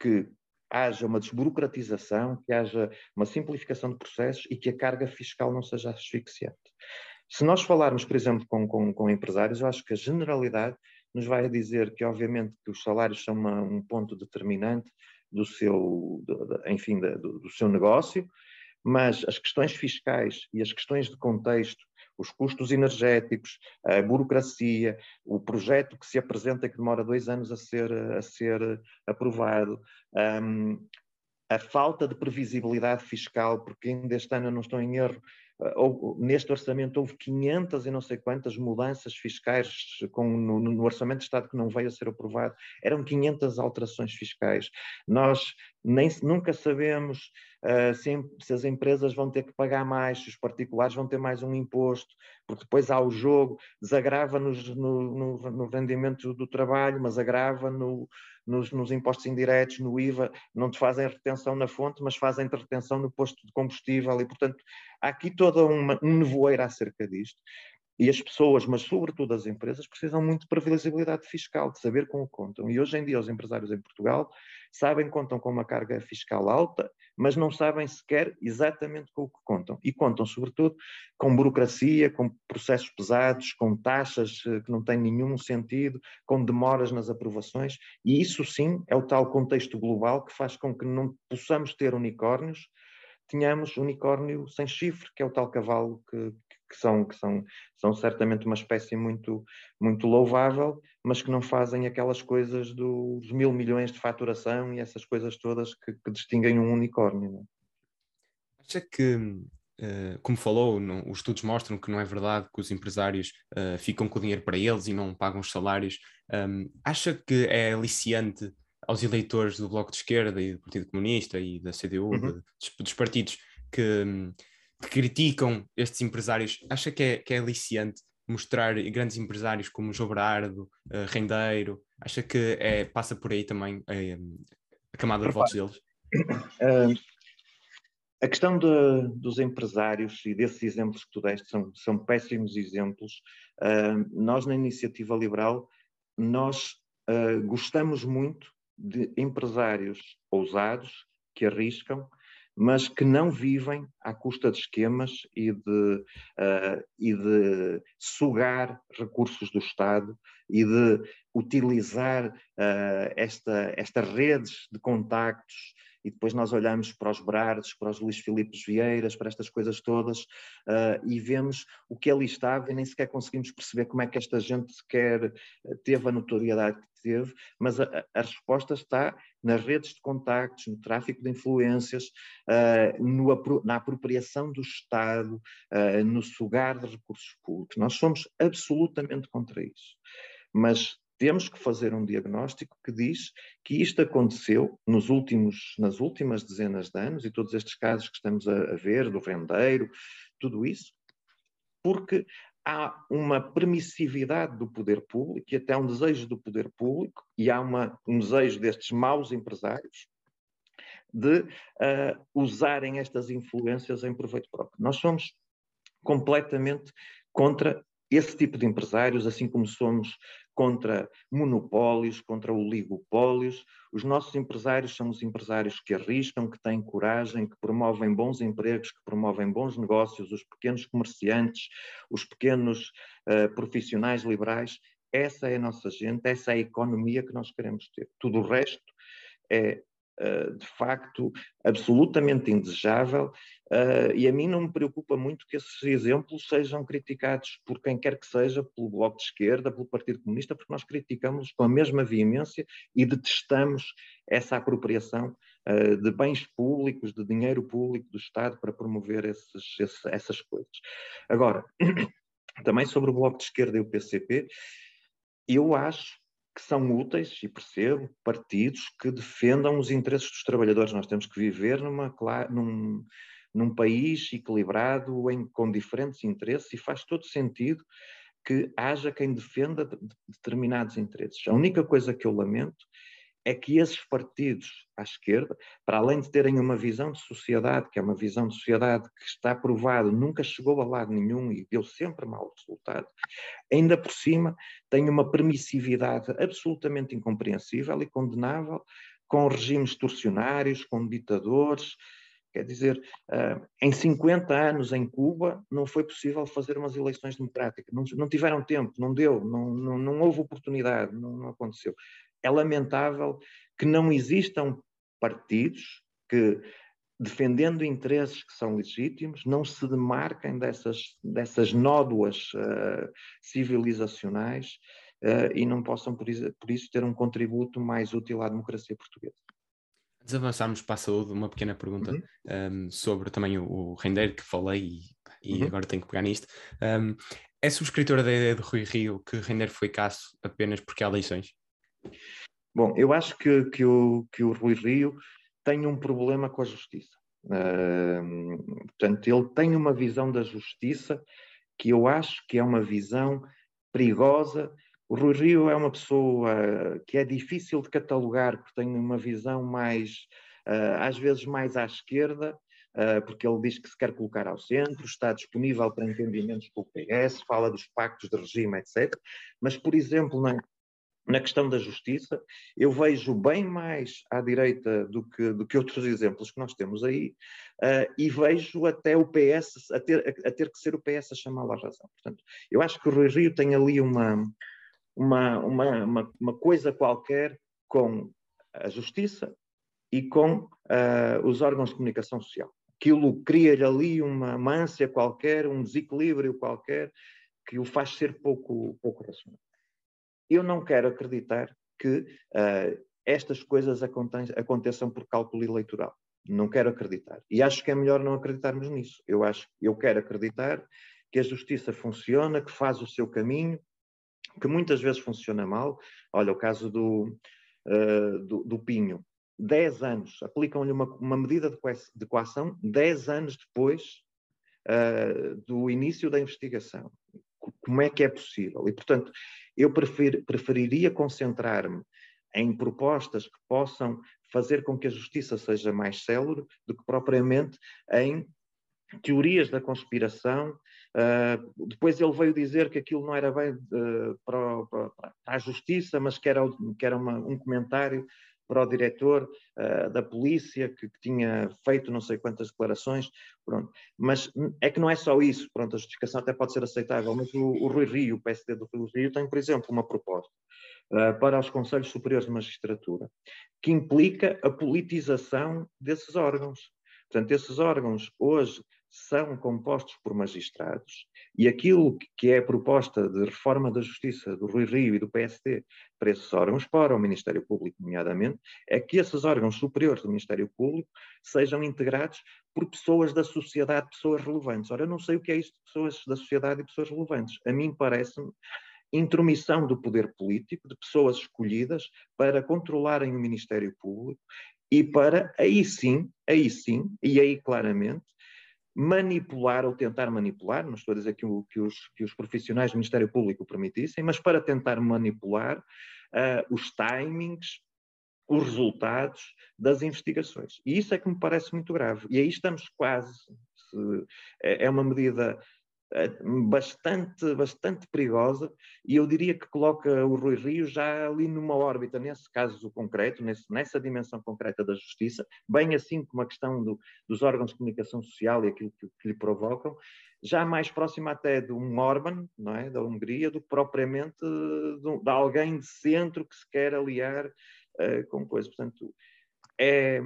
que haja uma desburocratização, que haja uma simplificação de processos e que a carga fiscal não seja asfixiante. Se nós falarmos, por exemplo, com, com, com empresários, eu acho que a generalidade nos vai dizer que, obviamente, que os salários são uma, um ponto determinante do seu, enfim, do, do seu negócio, mas as questões fiscais e as questões de contexto, os custos energéticos, a burocracia, o projeto que se apresenta que demora dois anos a ser, a ser aprovado, um, a falta de previsibilidade fiscal, porque ainda este ano não estou em erro, ou, neste orçamento houve 500 e não sei quantas mudanças fiscais com, no, no, orçamento de Estado que não veio a ser aprovado, eram 500 alterações fiscais. Nós nem, nunca sabemos uh, se, se, as empresas vão ter que pagar mais, se os particulares vão ter mais um imposto, porque depois há o jogo, desagrava nos, no, no, no rendimento do trabalho, mas agrava no, nos, nos, impostos indiretos, no IVA, não te fazem retenção na fonte, mas fazem retenção no posto de combustível, e portanto há aqui toda uma, um nevoeiro acerca disto. E as pessoas, mas sobretudo as empresas, precisam muito de previsibilidade fiscal, de saber como contam. E hoje em dia os empresários em Portugal sabem que contam com uma carga fiscal alta, mas não sabem sequer exatamente com o que contam. E contam, sobretudo, com burocracia, com processos pesados, com taxas eh, que não têm nenhum sentido, com demoras nas aprovações. E isso sim é o tal contexto global que faz com que não possamos ter unicórnios, tenhamos unicórnio sem chifre, que é o tal cavalo que, que são, que são, são certamente uma espécie muito, muito louvável, mas que não fazem aquelas coisas dos mil milhões de faturação e essas coisas todas que, que distinguem um unicórnio. É? Acha que, uh, como falou, os estudos mostram que não é verdade que os empresários uh, ficam com o dinheiro para eles e não pagam os salários. Acha que é aliciante aos eleitores do Bloco de Esquerda e do Partido Comunista e da CDU, uhum. de, dos partidos que que criticam estes empresários, acha que é, que é aliciante mostrar grandes empresários como João Berardo, uh, Rendeiro? Acha que é, passa por aí também uh, a camada de votos deles? Uh, a questão de, dos empresários e desses exemplos que tu deste são, são péssimos exemplos. nós, na Iniciativa Liberal, nós gostamos muito de empresários ousados que arriscam, mas que não vivem à custa de esquemas e de, uh, e de sugar recursos do Estado e de utilizar uh, esta, estas redes de contactos e depois nós olhamos para os Brardes, para os Luís Filipes Vieiras, para estas coisas todas uh, e vemos o que ali estava e nem sequer conseguimos perceber como é que esta gente sequer teve a notoriedade que teve, mas a, a resposta está nas redes de contactos, no tráfico de influências, uh, no, na apropriação do Estado, uh, no sugar de recursos públicos. Nós somos absolutamente contra isso. Mas temos que fazer um diagnóstico que diz que isto aconteceu nos últimos, nas últimas dezenas de anos, e todos estes casos que estamos a, a ver, do rendeiro, tudo isso, porque há uma permissividade do poder público e até um desejo do poder público, e há uma, um desejo destes maus empresários de uh, usarem estas influências em proveito próprio. Nós somos completamente contra esse tipo de empresários, assim como somos contra monopólios, contra oligopólios. Os nossos empresários são os empresários que arriscam, que têm coragem, que promovem bons empregos, que promovem bons negócios, os pequenos comerciantes, os pequenos uh, profissionais liberais. Essa é a nossa gente, essa é a economia que nós queremos ter. Tudo o resto é de facto absolutamente indesejável uh, e a mim não me preocupa muito que esses exemplos sejam criticados por quem quer que seja, pelo Bloco de Esquerda, pelo Partido Comunista, porque nós criticamos com a mesma veemência e detestamos essa apropriação uh, de bens públicos, de dinheiro público do Estado para promover esses, esses, essas coisas. Agora, também sobre o Bloco de Esquerda e o PCP, eu acho que são úteis, e percebo, partidos que defendam os interesses dos trabalhadores. Nós temos que viver numa, num, num país equilibrado, em, com diferentes interesses, e faz todo sentido que haja quem defenda determinados interesses. A única coisa que eu lamento é que esses partidos à esquerda, para além de terem uma visão de sociedade, que é uma visão de sociedade que está provado, nunca chegou a lado nenhum e deu sempre mau resultado, ainda por cima tem uma permissividade absolutamente incompreensível e condenável com regimes torcionários, com ditadores, Quer dizer, uh, em 50 anos em Cuba não foi possível fazer umas eleições democráticas, não, tiveram tempo, não deu, não, não, não houve oportunidade, não, aconteceu. É lamentável que não existam partidos que, defendendo interesses que são legítimos, não se demarquem dessas, dessas nódoas uh, civilizacionais uh, e não possam, por isso, por isso, ter um contributo mais útil à democracia portuguesa. Antes de avançarmos para a saúde, uma pequena pergunta uhum. um, sobre também o, o render que falei e, e uhum. agora tenho que pegar nisto. Um, é subscritora da ideia de Rui Rio que render foi caso apenas porque há eleições? Bom, eu acho que, que, o, que o Rui Rio tem um problema com a justiça. Uh, portanto, ele tem uma visão da justiça que eu acho que é uma visão perigosa o Rui Rio é uma pessoa que é difícil de catalogar, porque tem uma visão mais, uh, às vezes, mais à esquerda, uh, porque ele diz que se quer colocar ao centro, está disponível para entendimentos com o PS, fala dos pactos de regime, etc. Mas, por exemplo, na, na questão da justiça, eu vejo bem mais à direita do que, do que outros exemplos que nós temos aí, uh, e vejo até o PS, a ter, a, ter que ser o PS a chamá-lo à razão. Portanto, eu acho que o Rui Rio tem ali uma uma, uma, uma, uma coisa qualquer com a justiça e com uh, os órgãos de comunicação social. Aquilo cria-lhe ali uma, uma ânsia qualquer, um desequilíbrio qualquer, que o faz ser pouco, pouco racional. Eu não quero acreditar que uh, estas coisas aconteçam por cálculo eleitoral. Não quero acreditar. E acho que é melhor não acreditarmos nisso. Eu acho, eu quero acreditar que a justiça funciona, que faz o seu caminho que muitas vezes funciona mal. Olha, o caso do, uh, do, do, Pinho. Dez anos, aplicam-lhe uma, uma, medida de coação dez anos depois uh, do início da investigação. Como é que é possível? E, portanto, eu prefiro, preferiria concentrar-me em propostas que possam fazer com que a justiça seja mais célere do que propriamente em teorias da conspiração Uh, depois ele veio dizer que aquilo não era bem uh, para, para, para, a justiça, mas que era, que era uma, um comentário para o diretor uh, da polícia que, que, tinha feito não sei quantas declarações, pronto. Mas é que não é só isso, pronto, a justificação até pode ser aceitável, mas o, o Rui Rio, o PSD do Rui Rio, tem, por exemplo, uma proposta para os Conselhos Superiores de Magistratura, que implica a politização desses órgãos. Portanto, esses órgãos hoje são compostos por magistrados e aquilo que é a proposta de reforma da Justiça do Rui Rio e do PSD para esses órgãos, para o Ministério Público, nomeadamente, é que esses órgãos superiores do Ministério Público sejam integrados por pessoas da sociedade, pessoas relevantes. Ora, eu não sei o que é isto de pessoas da sociedade e pessoas relevantes. A mim parece-me intromissão do poder político, de pessoas escolhidas para controlarem o Ministério Público e para, aí sim, aí sim, e aí claramente, manipular ou tentar manipular, não estou a dizer que, o, que, os, que os, profissionais do Ministério Público permitissem, mas para tentar manipular uh, os timings, os resultados das investigações. E isso é que me parece muito grave. E aí estamos quase. Se, é, é uma medida bastante, bastante perigosa e eu diria que coloca o Rui Rio já ali numa órbita, nesse caso concreto, nesse, nessa dimensão concreta da justiça, bem assim como a questão do, dos órgãos de comunicação social e aquilo que, que lhe provocam, já mais próxima até de um Orban, não é, da Hungria, do que propriamente de, de alguém de centro que se quer aliar uh, com coisas. Portanto, é,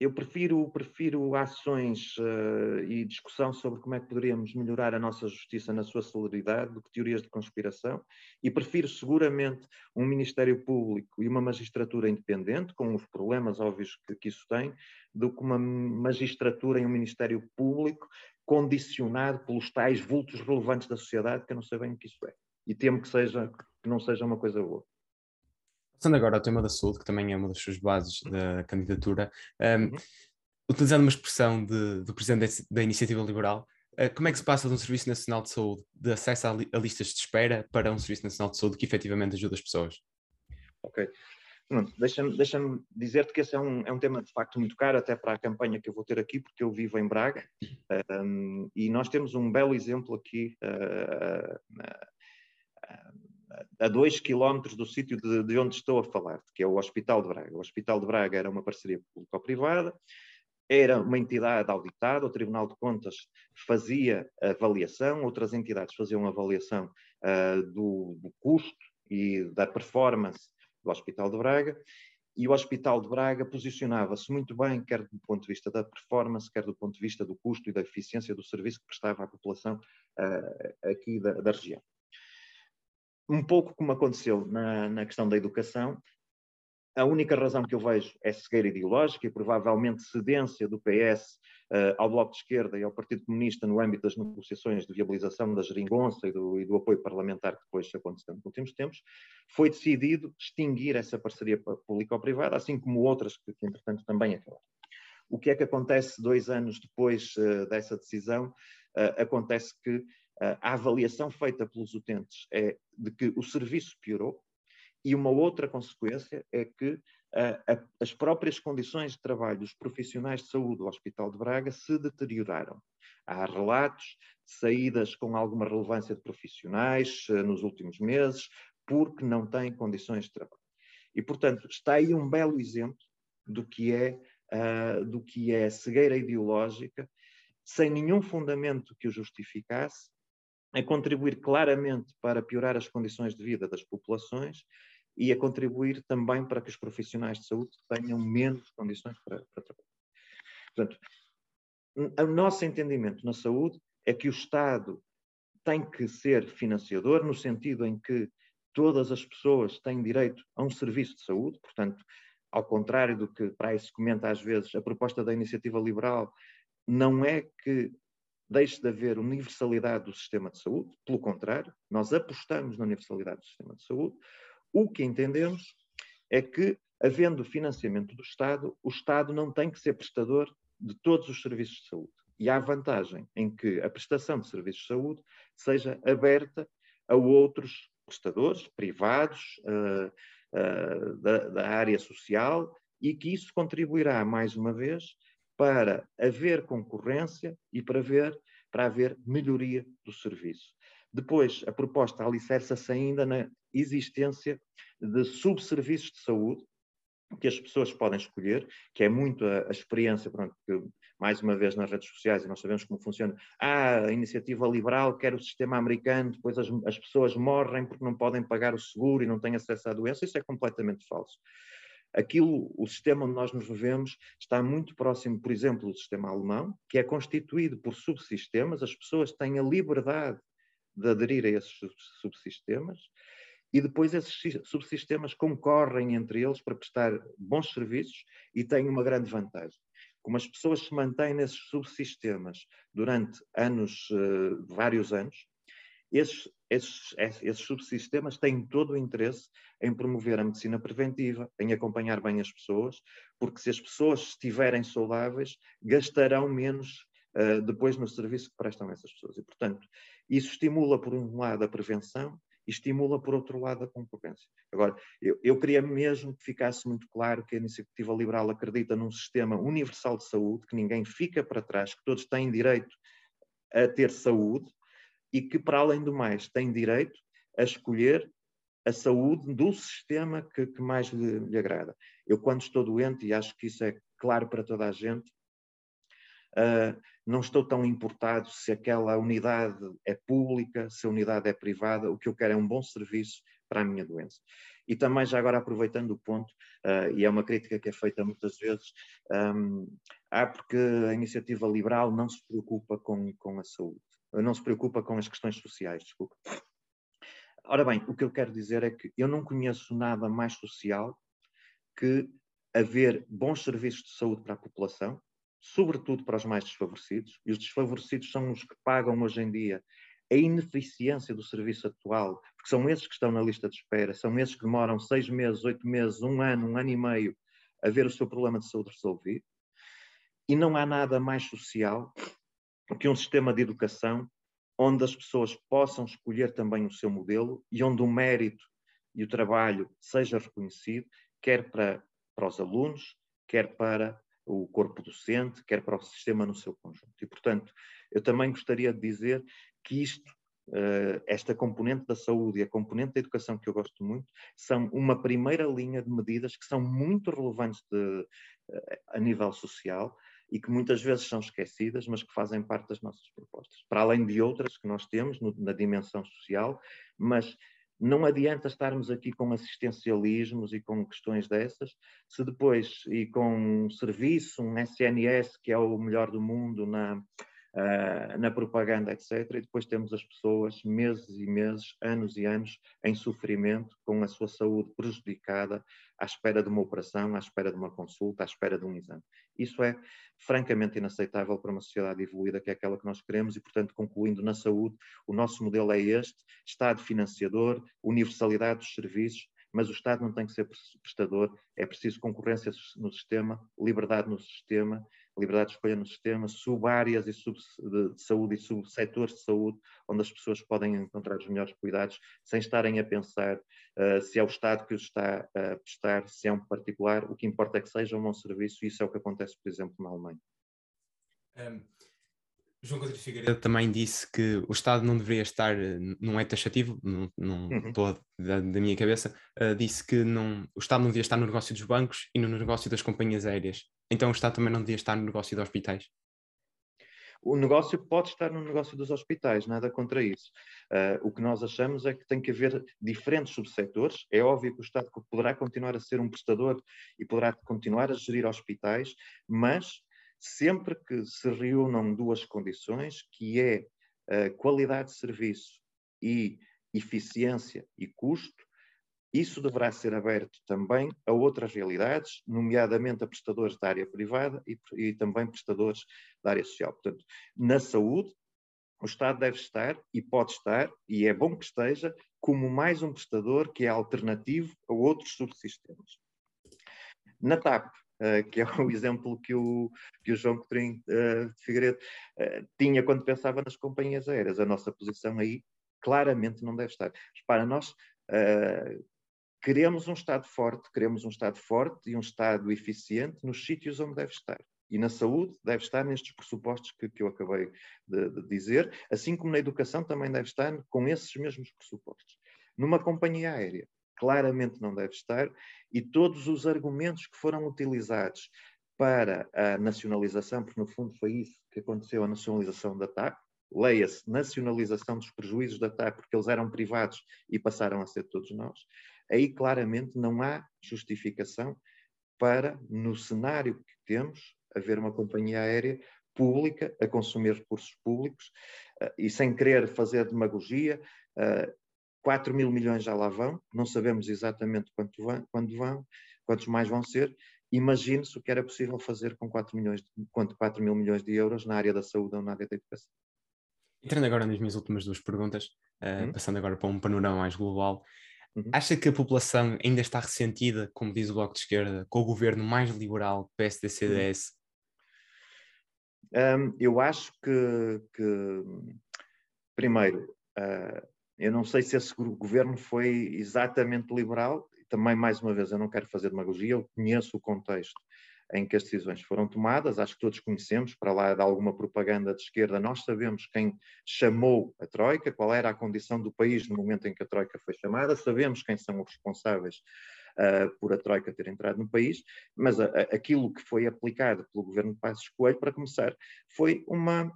eu prefiro, prefiro ações uh, e discussão sobre como é que poderíamos melhorar a nossa justiça na sua celeridade do que teorias de conspiração e prefiro seguramente um Ministério Público e uma magistratura independente, com os problemas óbvios que, que isso tem, do que uma magistratura e um Ministério Público condicionado pelos tais vultos relevantes da sociedade, que eu não sei bem o que isso é. E temo que, seja, que não seja uma coisa boa. Passando agora ao tema da saúde, que também é uma das suas bases da candidatura, um, uhum. utilizando uma expressão de, do presidente da Iniciativa Liberal, uh, como é que se passa de um Serviço Nacional de Saúde de acesso a, li a, listas de espera para um Serviço Nacional de Saúde que efetivamente ajuda as pessoas? Ok. Deixa-me deixa dizer-te que esse é um, é um tema de facto muito caro, até para a campanha que eu vou ter aqui, porque eu vivo em Braga um, e nós temos um belo exemplo aqui uh, uh, a dois quilómetros do sítio de, de, onde estou a falar, que é o Hospital de Braga. O Hospital de Braga era uma parceria público-privada, era uma entidade auditada, o Tribunal de Contas fazia avaliação, outras entidades faziam avaliação uh, do, do custo e da performance do Hospital de Braga, e o Hospital de Braga posicionava-se muito bem, quer do ponto de vista da performance, quer do ponto de vista do custo e da eficiência do serviço que prestava à população uh, aqui da, da, região. Um pouco como aconteceu na, na questão da educação, a única razão que eu vejo é cegueira ideológica e provavelmente cedência do PS uh, eh, ao Bloco de Esquerda e ao Partido Comunista no âmbito das negociações de viabilização da geringonça e do, e do apoio parlamentar que depois aconteceu nos últimos tempos, foi decidido extinguir essa parceria público-privada, assim como outras que, que, entretanto, também acabaram. O que é que acontece dois anos depois uh, dessa decisão? Uh, acontece que a avaliação feita pelos utentes é de que o serviço piorou, e uma outra consequência é que uh, as próprias condições de trabalho dos profissionais de saúde do Hospital de Braga se deterioraram. Há relatos de saídas com alguma relevância de profissionais uh, nos últimos meses, porque não têm condições de trabalho. E, portanto, está aí um belo exemplo do que é, uh, do que é cegueira ideológica, sem nenhum fundamento que o justificasse, a contribuir claramente para piorar as condições de vida das populações e a contribuir também para que os profissionais de saúde tenham menos condições para, para trabalhar. Portanto, o nosso entendimento na saúde é que o Estado tem que ser financiador, no sentido em que todas as pessoas têm direito a um serviço de saúde, portanto, ao contrário do que para aí se comenta às vezes, a proposta da iniciativa liberal não é que deixe de haver universalidade do sistema de saúde, pelo contrário, nós apostamos na universalidade do sistema de saúde. O que entendemos é que, havendo financiamento do Estado, o Estado não tem que ser prestador de todos os serviços de saúde. E há vantagem em que a prestação de serviços de saúde seja aberta a outros prestadores privados uh, uh, da, da área social e que isso contribuirá, mais uma vez, para haver concorrência e para, ver, para haver melhoria do serviço. Depois, a proposta alicerça-se ainda na existência de subserviços de saúde que as pessoas podem escolher, que é muito a, a experiência, pronto, que, mais uma vez nas redes sociais, e nós sabemos como funciona. Ah, a iniciativa liberal quer o sistema americano, depois as, as pessoas morrem porque não podem pagar o seguro e não têm acesso à doença. Isso é completamente falso. Aquilo, o sistema onde nós nos movemos está muito próximo, por exemplo, do sistema alemão, que é constituído por subsistemas, as pessoas têm a liberdade de aderir a esses subsistemas, e depois esses subsistemas concorrem entre eles para prestar bons serviços e têm uma grande vantagem. Como as pessoas se mantêm nesses subsistemas durante anos, uh, vários anos, esses, esses, esses subsistemas têm todo o interesse em promover a medicina preventiva, em acompanhar bem as pessoas, porque se as pessoas estiverem saudáveis, gastarão menos uh, depois no serviço que prestam a essas pessoas. E, portanto, isso estimula, por um lado, a prevenção e estimula, por outro lado, a concorrência. Agora, eu, eu queria mesmo que ficasse muito claro que a Iniciativa Liberal acredita num sistema universal de saúde, que ninguém fica para trás, que todos têm direito a ter saúde, e que, para além do mais, tem direito a escolher a saúde do sistema que, que mais lhe, lhe, agrada. Eu, quando estou doente, e acho que isso é claro para toda a gente, uh, não estou tão importado se aquela unidade é pública, se a unidade é privada, o que eu quero é um bom serviço para a minha doença. E também, já agora aproveitando o ponto, uh, e é uma crítica que é feita muitas vezes, um, ah, porque a iniciativa liberal não se preocupa com, com a saúde não se preocupa com as questões sociais, desculpa. Ora bem, o que eu quero dizer é que eu não conheço nada mais social que haver bons serviços de saúde para a população, sobretudo para os mais desfavorecidos, e os desfavorecidos são os que pagam hoje em dia a ineficiência do serviço atual, porque são esses que estão na lista de espera, são esses que demoram seis meses, oito meses, um ano, um ano e meio a ver o seu problema de saúde resolvido. E não há nada mais social que um sistema de educação onde as pessoas possam escolher também o seu modelo e onde o mérito e o trabalho seja reconhecido quer para, para os alunos, quer para o corpo docente, quer para o sistema no seu conjunto. E, portanto, eu também gostaria de dizer que isto, eh, esta componente da saúde e a componente da educação que eu gosto muito, são uma primeira linha de medidas que são muito relevantes de, eh, a nível social e que muitas vezes são esquecidas, mas que fazem parte das nossas propostas. Para além de outras que nós temos no, na dimensão social, mas não adianta estarmos aqui com assistencialismos e com questões dessas, se depois, e com um serviço, um SNS, que é o melhor do mundo na, uh, na propaganda, etc. E depois temos as pessoas meses e meses, anos e anos em sofrimento, com a sua saúde prejudicada, à espera de uma operação, à espera de uma consulta, à espera de um exame. Isso é francamente inaceitável para uma sociedade evoluída que é aquela que nós queremos e, portanto, concluindo na saúde, o nosso modelo é este: Estado financiador, universalidade dos serviços, mas o Estado não tem que ser prestador, é preciso concorrência no sistema, liberdade no sistema liberdade de escolha no sistema, sub-áreas de saúde e subsetores de saúde, onde as pessoas podem encontrar os melhores cuidados, sem estarem a pensar uh, se é o Estado que os está a prestar, se é um particular, o que importa é que seja um bom serviço, e isso é o que acontece, por exemplo, na Alemanha. Um, João Coutinho Figueiredo também disse que o Estado não deveria estar, não é taxativo, não, não uhum. da, da, minha cabeça, uh, disse que não, o Estado não devia estar no negócio dos bancos e no negócio das companhias aéreas. Então o Estado também não devia estar no negócio dos hospitais? O negócio pode estar no negócio dos hospitais, nada contra isso. Uh, o que nós achamos é que tem que haver diferentes subsetores. É óbvio que o Estado poderá continuar a ser um prestador e poderá continuar a gerir hospitais, mas sempre que se reúnam duas condições, que é qualidade de serviço e eficiência e custo, isso deverá ser aberto também a outras realidades, nomeadamente a prestadores da área privada e, e também prestadores da área social. Portanto, na saúde, o Estado deve estar e pode estar, e é bom que esteja, como mais um prestador que é alternativo a outros subsistemas. Na TAP, que é o exemplo que o, que o João Coutinho uh, de Figueiredo uh, tinha quando pensava nas companhias aéreas, a nossa posição aí claramente não deve estar. Para nós, Queremos um Estado forte, queremos um Estado forte e um Estado eficiente nos sítios onde deve estar. E na saúde deve estar nestes pressupostos que, que eu acabei de, de, dizer, assim como na educação também deve estar com esses mesmos pressupostos. Numa companhia aérea, claramente não deve estar, e todos os argumentos que foram utilizados para a nacionalização, porque no fundo foi isso que aconteceu, a nacionalização da TAP, leia-se nacionalização dos prejuízos da TAP, porque eles eram privados e passaram a ser todos nós, aí claramente não há justificação para, no cenário que temos, haver uma companhia aérea pública a consumir recursos públicos uh, e sem querer fazer demagogia, eh, 4 mil milhões já lá vão, não sabemos exatamente quanto vão, quando vão, quantos mais vão ser. Imagine-se o que era possível fazer com 4, milhões, com 4 mil milhões de euros na área da saúde ou na área da educação. Entrando agora nas minhas últimas duas perguntas, uh, hum? passando agora para um panorama mais global, Uhum. Acha que a população ainda está ressentida, como diz o Bloco de Esquerda, com o governo mais liberal PSD-CDS? Um, eu acho que, que primeiro, uh, eu não sei se esse governo foi exatamente liberal, também, mais uma vez, eu não quero fazer demagogia, eu conheço o contexto em que as decisões foram tomadas, acho que todos conhecemos, para lá de alguma propaganda de esquerda, nós sabemos quem chamou a Troika, qual era a condição do país no momento em que a Troika foi chamada, sabemos quem são os responsáveis uh, por a Troika ter entrado no país, mas a, a, aquilo que foi aplicado pelo governo de Passos Coelho, para começar, foi uma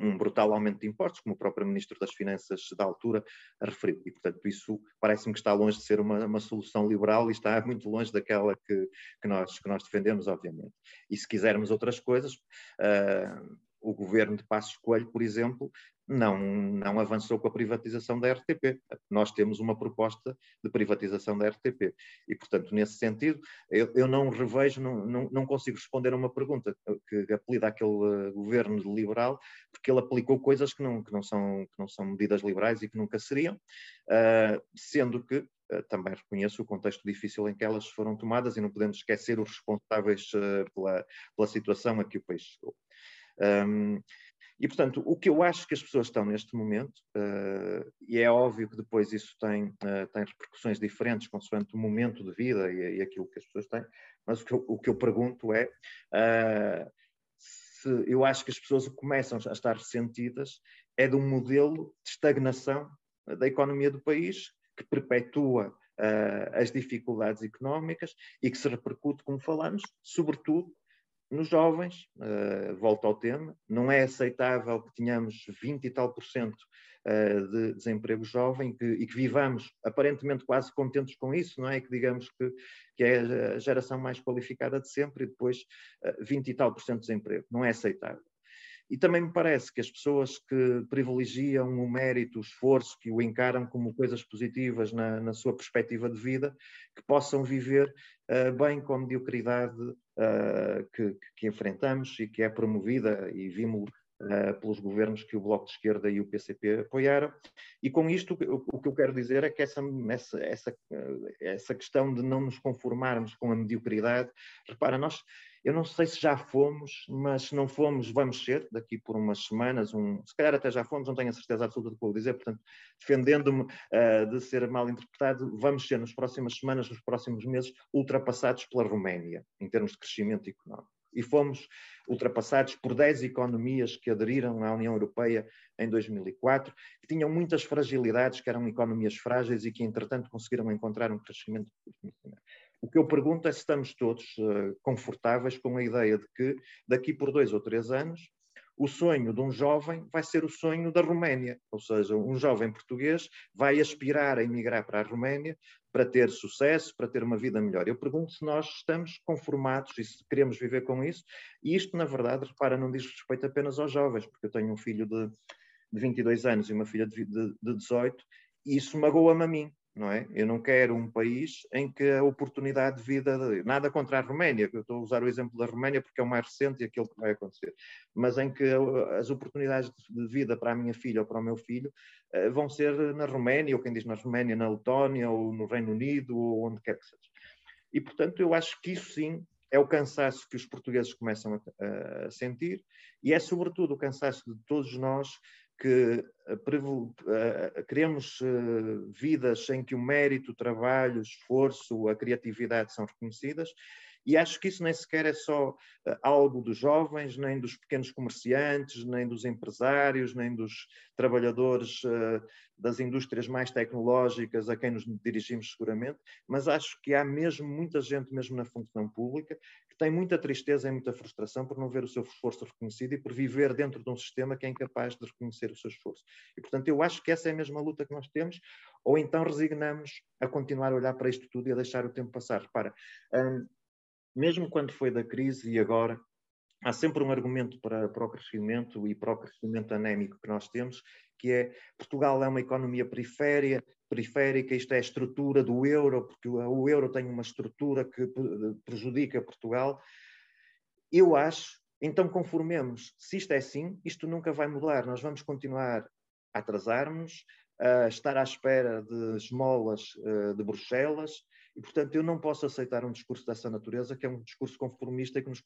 um brutal aumento de impostos, como o próprio Ministro das Finanças da altura referiu. E, portanto, isso parece-me que está longe de ser uma, uma, solução liberal e está muito longe daquela que, que, nós, que nós defendemos, obviamente. E se quisermos outras coisas, uh, o governo de Passos Coelho, por exemplo, não, não avançou com a privatização da RTP. Nós temos uma proposta de privatização da RTP. E, portanto, nesse sentido, eu, eu não revejo, não, não, não, consigo responder a uma pergunta que apelida aquele governo liberal, porque ele aplicou coisas que não, que não, são, que não são medidas liberais e que nunca seriam, uh, sendo que uh, também reconheço o contexto difícil em que elas foram tomadas e não podemos esquecer os responsáveis pela, pela situação a que o país chegou. Um, E, portanto, o que eu acho que as pessoas estão neste momento, uh, e é óbvio que depois isso tem, uh, tem repercussões diferentes consoante o momento de vida e, e, aquilo que as pessoas têm, mas o que eu, o que eu pergunto é uh, se eu acho que as pessoas começam a estar ressentidas é de um modelo de estagnação da economia do país que perpetua as dificuldades económicas e que se repercute, como falamos, sobretudo nos jovens, uh, volto ao tema, não é aceitável que tenhamos 20 e tal por cento uh, de desemprego jovem que, e que vivamos aparentemente quase contentes com isso, não é? Que digamos que, que é a geração mais qualificada de sempre e depois uh, 20 e tal por cento de desemprego. Não é aceitável. E também me parece que as pessoas que privilegiam o mérito, o esforço, que o encaram como coisas positivas na, na sua perspectiva de vida, que possam viver uh, bem com a mediocridade uh, que, que, enfrentamos e que é promovida, e vimos uh, pelos governos que o Bloco de Esquerda e o PCP apoiaram. E com isto, o, o que eu quero dizer é que essa, essa, essa, essa questão de não nos conformarmos com a mediocridade, repara, nós eu não sei se já fomos, mas se não fomos, vamos ser daqui por umas semanas, um, se calhar até já fomos, não tenho a certeza absoluta do que vou dizer, portanto, defendendo-me uh, de ser mal interpretado, vamos ser nas próximas semanas, nos próximos meses, ultrapassados pela Roménia, em termos de crescimento económico. E fomos ultrapassados por 10 economias que aderiram à União Europeia em 2004, que tinham muitas fragilidades, que eram economias frágeis e que, entretanto, conseguiram encontrar um crescimento. O que eu pergunto é se estamos todos uh, confortáveis com a ideia de que, daqui por dois ou três anos, o sonho de um jovem vai ser o sonho da Roménia, ou seja, um jovem português vai aspirar a emigrar para a Roménia para ter sucesso, para ter uma vida melhor. Eu pergunto se nós estamos conformados e se queremos viver com isso, e isto, na verdade, repara, não diz respeito apenas aos jovens, porque eu tenho um filho de, de 22 anos e uma filha de, de, de 18, e isso magoa-me a mim, não é? Eu não quero um país em que a oportunidade de vida, nada contra a Roménia, eu estou a usar o exemplo da Roménia porque é o mais recente e aquilo que vai acontecer, mas em que as oportunidades de vida para a minha filha ou para o meu filho eh, vão ser na Roménia, ou quem diz na Roménia, na Letónia, ou no Reino Unido, ou onde quer que seja. E, portanto, eu acho que isso sim é o cansaço que os portugueses começam a sentir e é, sobretudo, o cansaço de todos nós que uh, queremos uh, vidas em que o mérito, o trabalho, o esforço, a criatividade são reconhecidas, e acho que isso nem sequer é só algo dos jovens, nem dos pequenos comerciantes, nem dos empresários, nem dos trabalhadores das indústrias mais tecnológicas a quem nos dirigimos seguramente, mas acho que há mesmo muita gente, mesmo na função pública, que tem muita tristeza e muita frustração por não ver o seu esforço reconhecido e por viver dentro de um sistema que é incapaz de reconhecer o seu esforço. E, portanto, eu acho que essa é a mesma luta que nós temos, ou então resignamos a continuar a olhar para isto tudo e a deixar o tempo passar. Repara, hum, mesmo quando foi da crise e agora, há sempre um argumento para, para o crescimento e para o crescimento anémico que nós temos, que é Portugal é uma economia periférica, periférica, isto é a estrutura do euro, porque o euro tem uma estrutura que prejudica Portugal. Eu acho, então conformemos, se isto é assim, isto nunca vai mudar, nós vamos continuar a atrasarmos, a estar à espera de esmolas uh, de Bruxelas, e, portanto, eu não posso aceitar um discurso dessa natureza, que é um discurso conformista que nos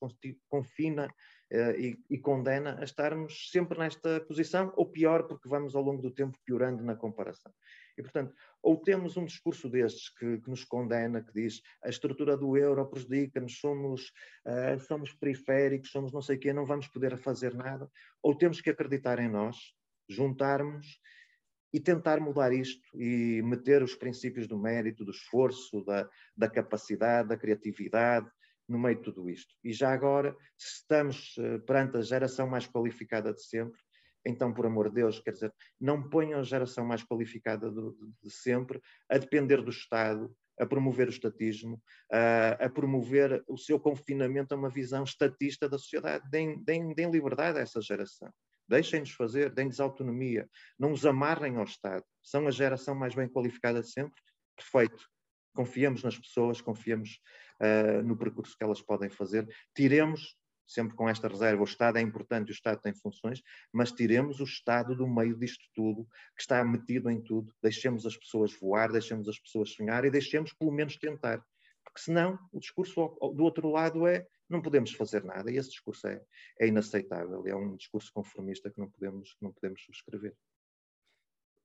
confina uh, e, e, condena a estarmos sempre nesta posição, ou pior, porque vamos ao longo do tempo piorando na comparação. E, portanto, ou temos um discurso destes que, que nos condena, que diz a estrutura do euro prejudica-nos, somos, uh, somos periféricos, somos não sei o quê, não vamos poder fazer nada, ou temos que acreditar em nós, juntarmos e tentar mudar isto e meter os princípios do mérito, do esforço, da, da capacidade, da criatividade no meio de tudo isto. E já agora, se estamos uh, perante a geração mais qualificada de sempre, então, por amor de Deus, quer dizer, não ponham a geração mais qualificada de, de sempre a depender do Estado, a promover o estatismo, a, a, promover o seu confinamento a uma visão estatista da sociedade. Deem, deem, deem liberdade a essa geração. Deixem-nos fazer, deem-nos autonomia. Não os amarrem ao Estado. São a geração mais bem qualificada de sempre. Perfeito. Confiamos nas pessoas, confiamos uh, no percurso que elas podem fazer. Tiremos sempre com esta reserva, o Estado é importante, o Estado tem funções, mas tiremos o Estado do meio disto tudo, que está metido em tudo, deixemos as pessoas voar, deixemos as pessoas sonhar e deixemos pelo menos tentar. Porque senão o discurso do outro lado é não podemos fazer nada, e esse discurso é, é inaceitável, é um discurso conformista que não podemos, que não podemos subscrever.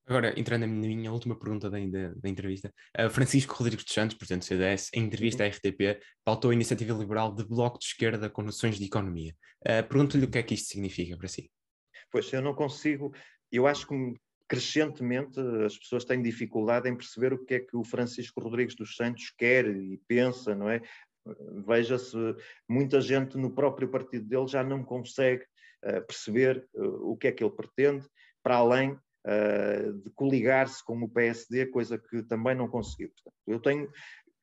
Agora, entrando na minha última pergunta da, da, da entrevista, uh, Francisco Rodrigues dos Santos, presidente do CDS, em entrevista à uhum. RTP, pautou a iniciativa liberal de bloco de esquerda com noções de economia. Uh, Pergunto-lhe o que é que isto significa para si. Pois, eu não consigo, eu acho que crescentemente as pessoas têm dificuldade em perceber o que é que o Francisco Rodrigues dos Santos quer e pensa, não é? Veja-se, muita gente no próprio partido dele já não consegue uh, perceber uh, o que é que ele pretende, para além de coligar-se com o PSD, coisa que também não conseguiu. Portanto, eu tenho,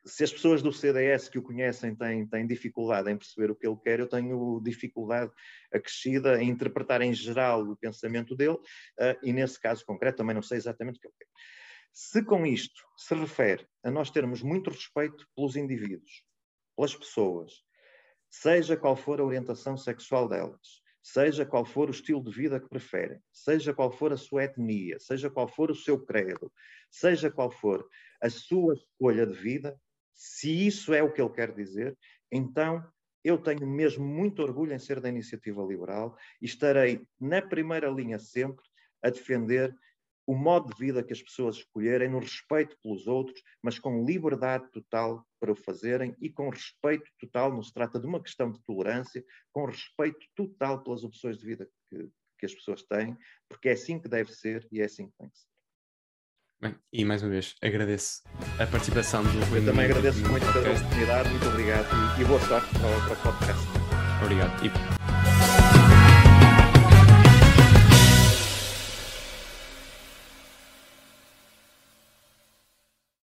se as pessoas do CDS que o conhecem têm, têm dificuldade em perceber o que ele quer, eu tenho dificuldade acrescida em interpretar em geral o pensamento dele, uh, e nesse caso concreto também não sei exatamente o que ele quer. Se com isto se refere a nós termos muito respeito pelos indivíduos, pelas pessoas, seja qual for a orientação sexual delas, seja qual for o estilo de vida que preferem, seja qual for a sua etnia, seja qual for o seu credo, seja qual for a sua escolha de vida, se isso é o que ele quer dizer, então eu tenho mesmo muito orgulho em ser da iniciativa liberal e estarei na primeira linha sempre a defender o modo de vida que as pessoas escolherem, no respeito pelos outros, mas com liberdade total para o fazerem e com respeito total, não se trata de uma questão de tolerância, com respeito total pelas opções de vida que, que as pessoas têm, porque é assim que deve ser e é assim que tem que ser. Bem, e mais uma vez agradeço a participação do. Eu também agradeço muito pela oportunidade, muito obrigado e, e boa sorte para, para o podcast. Obrigado. E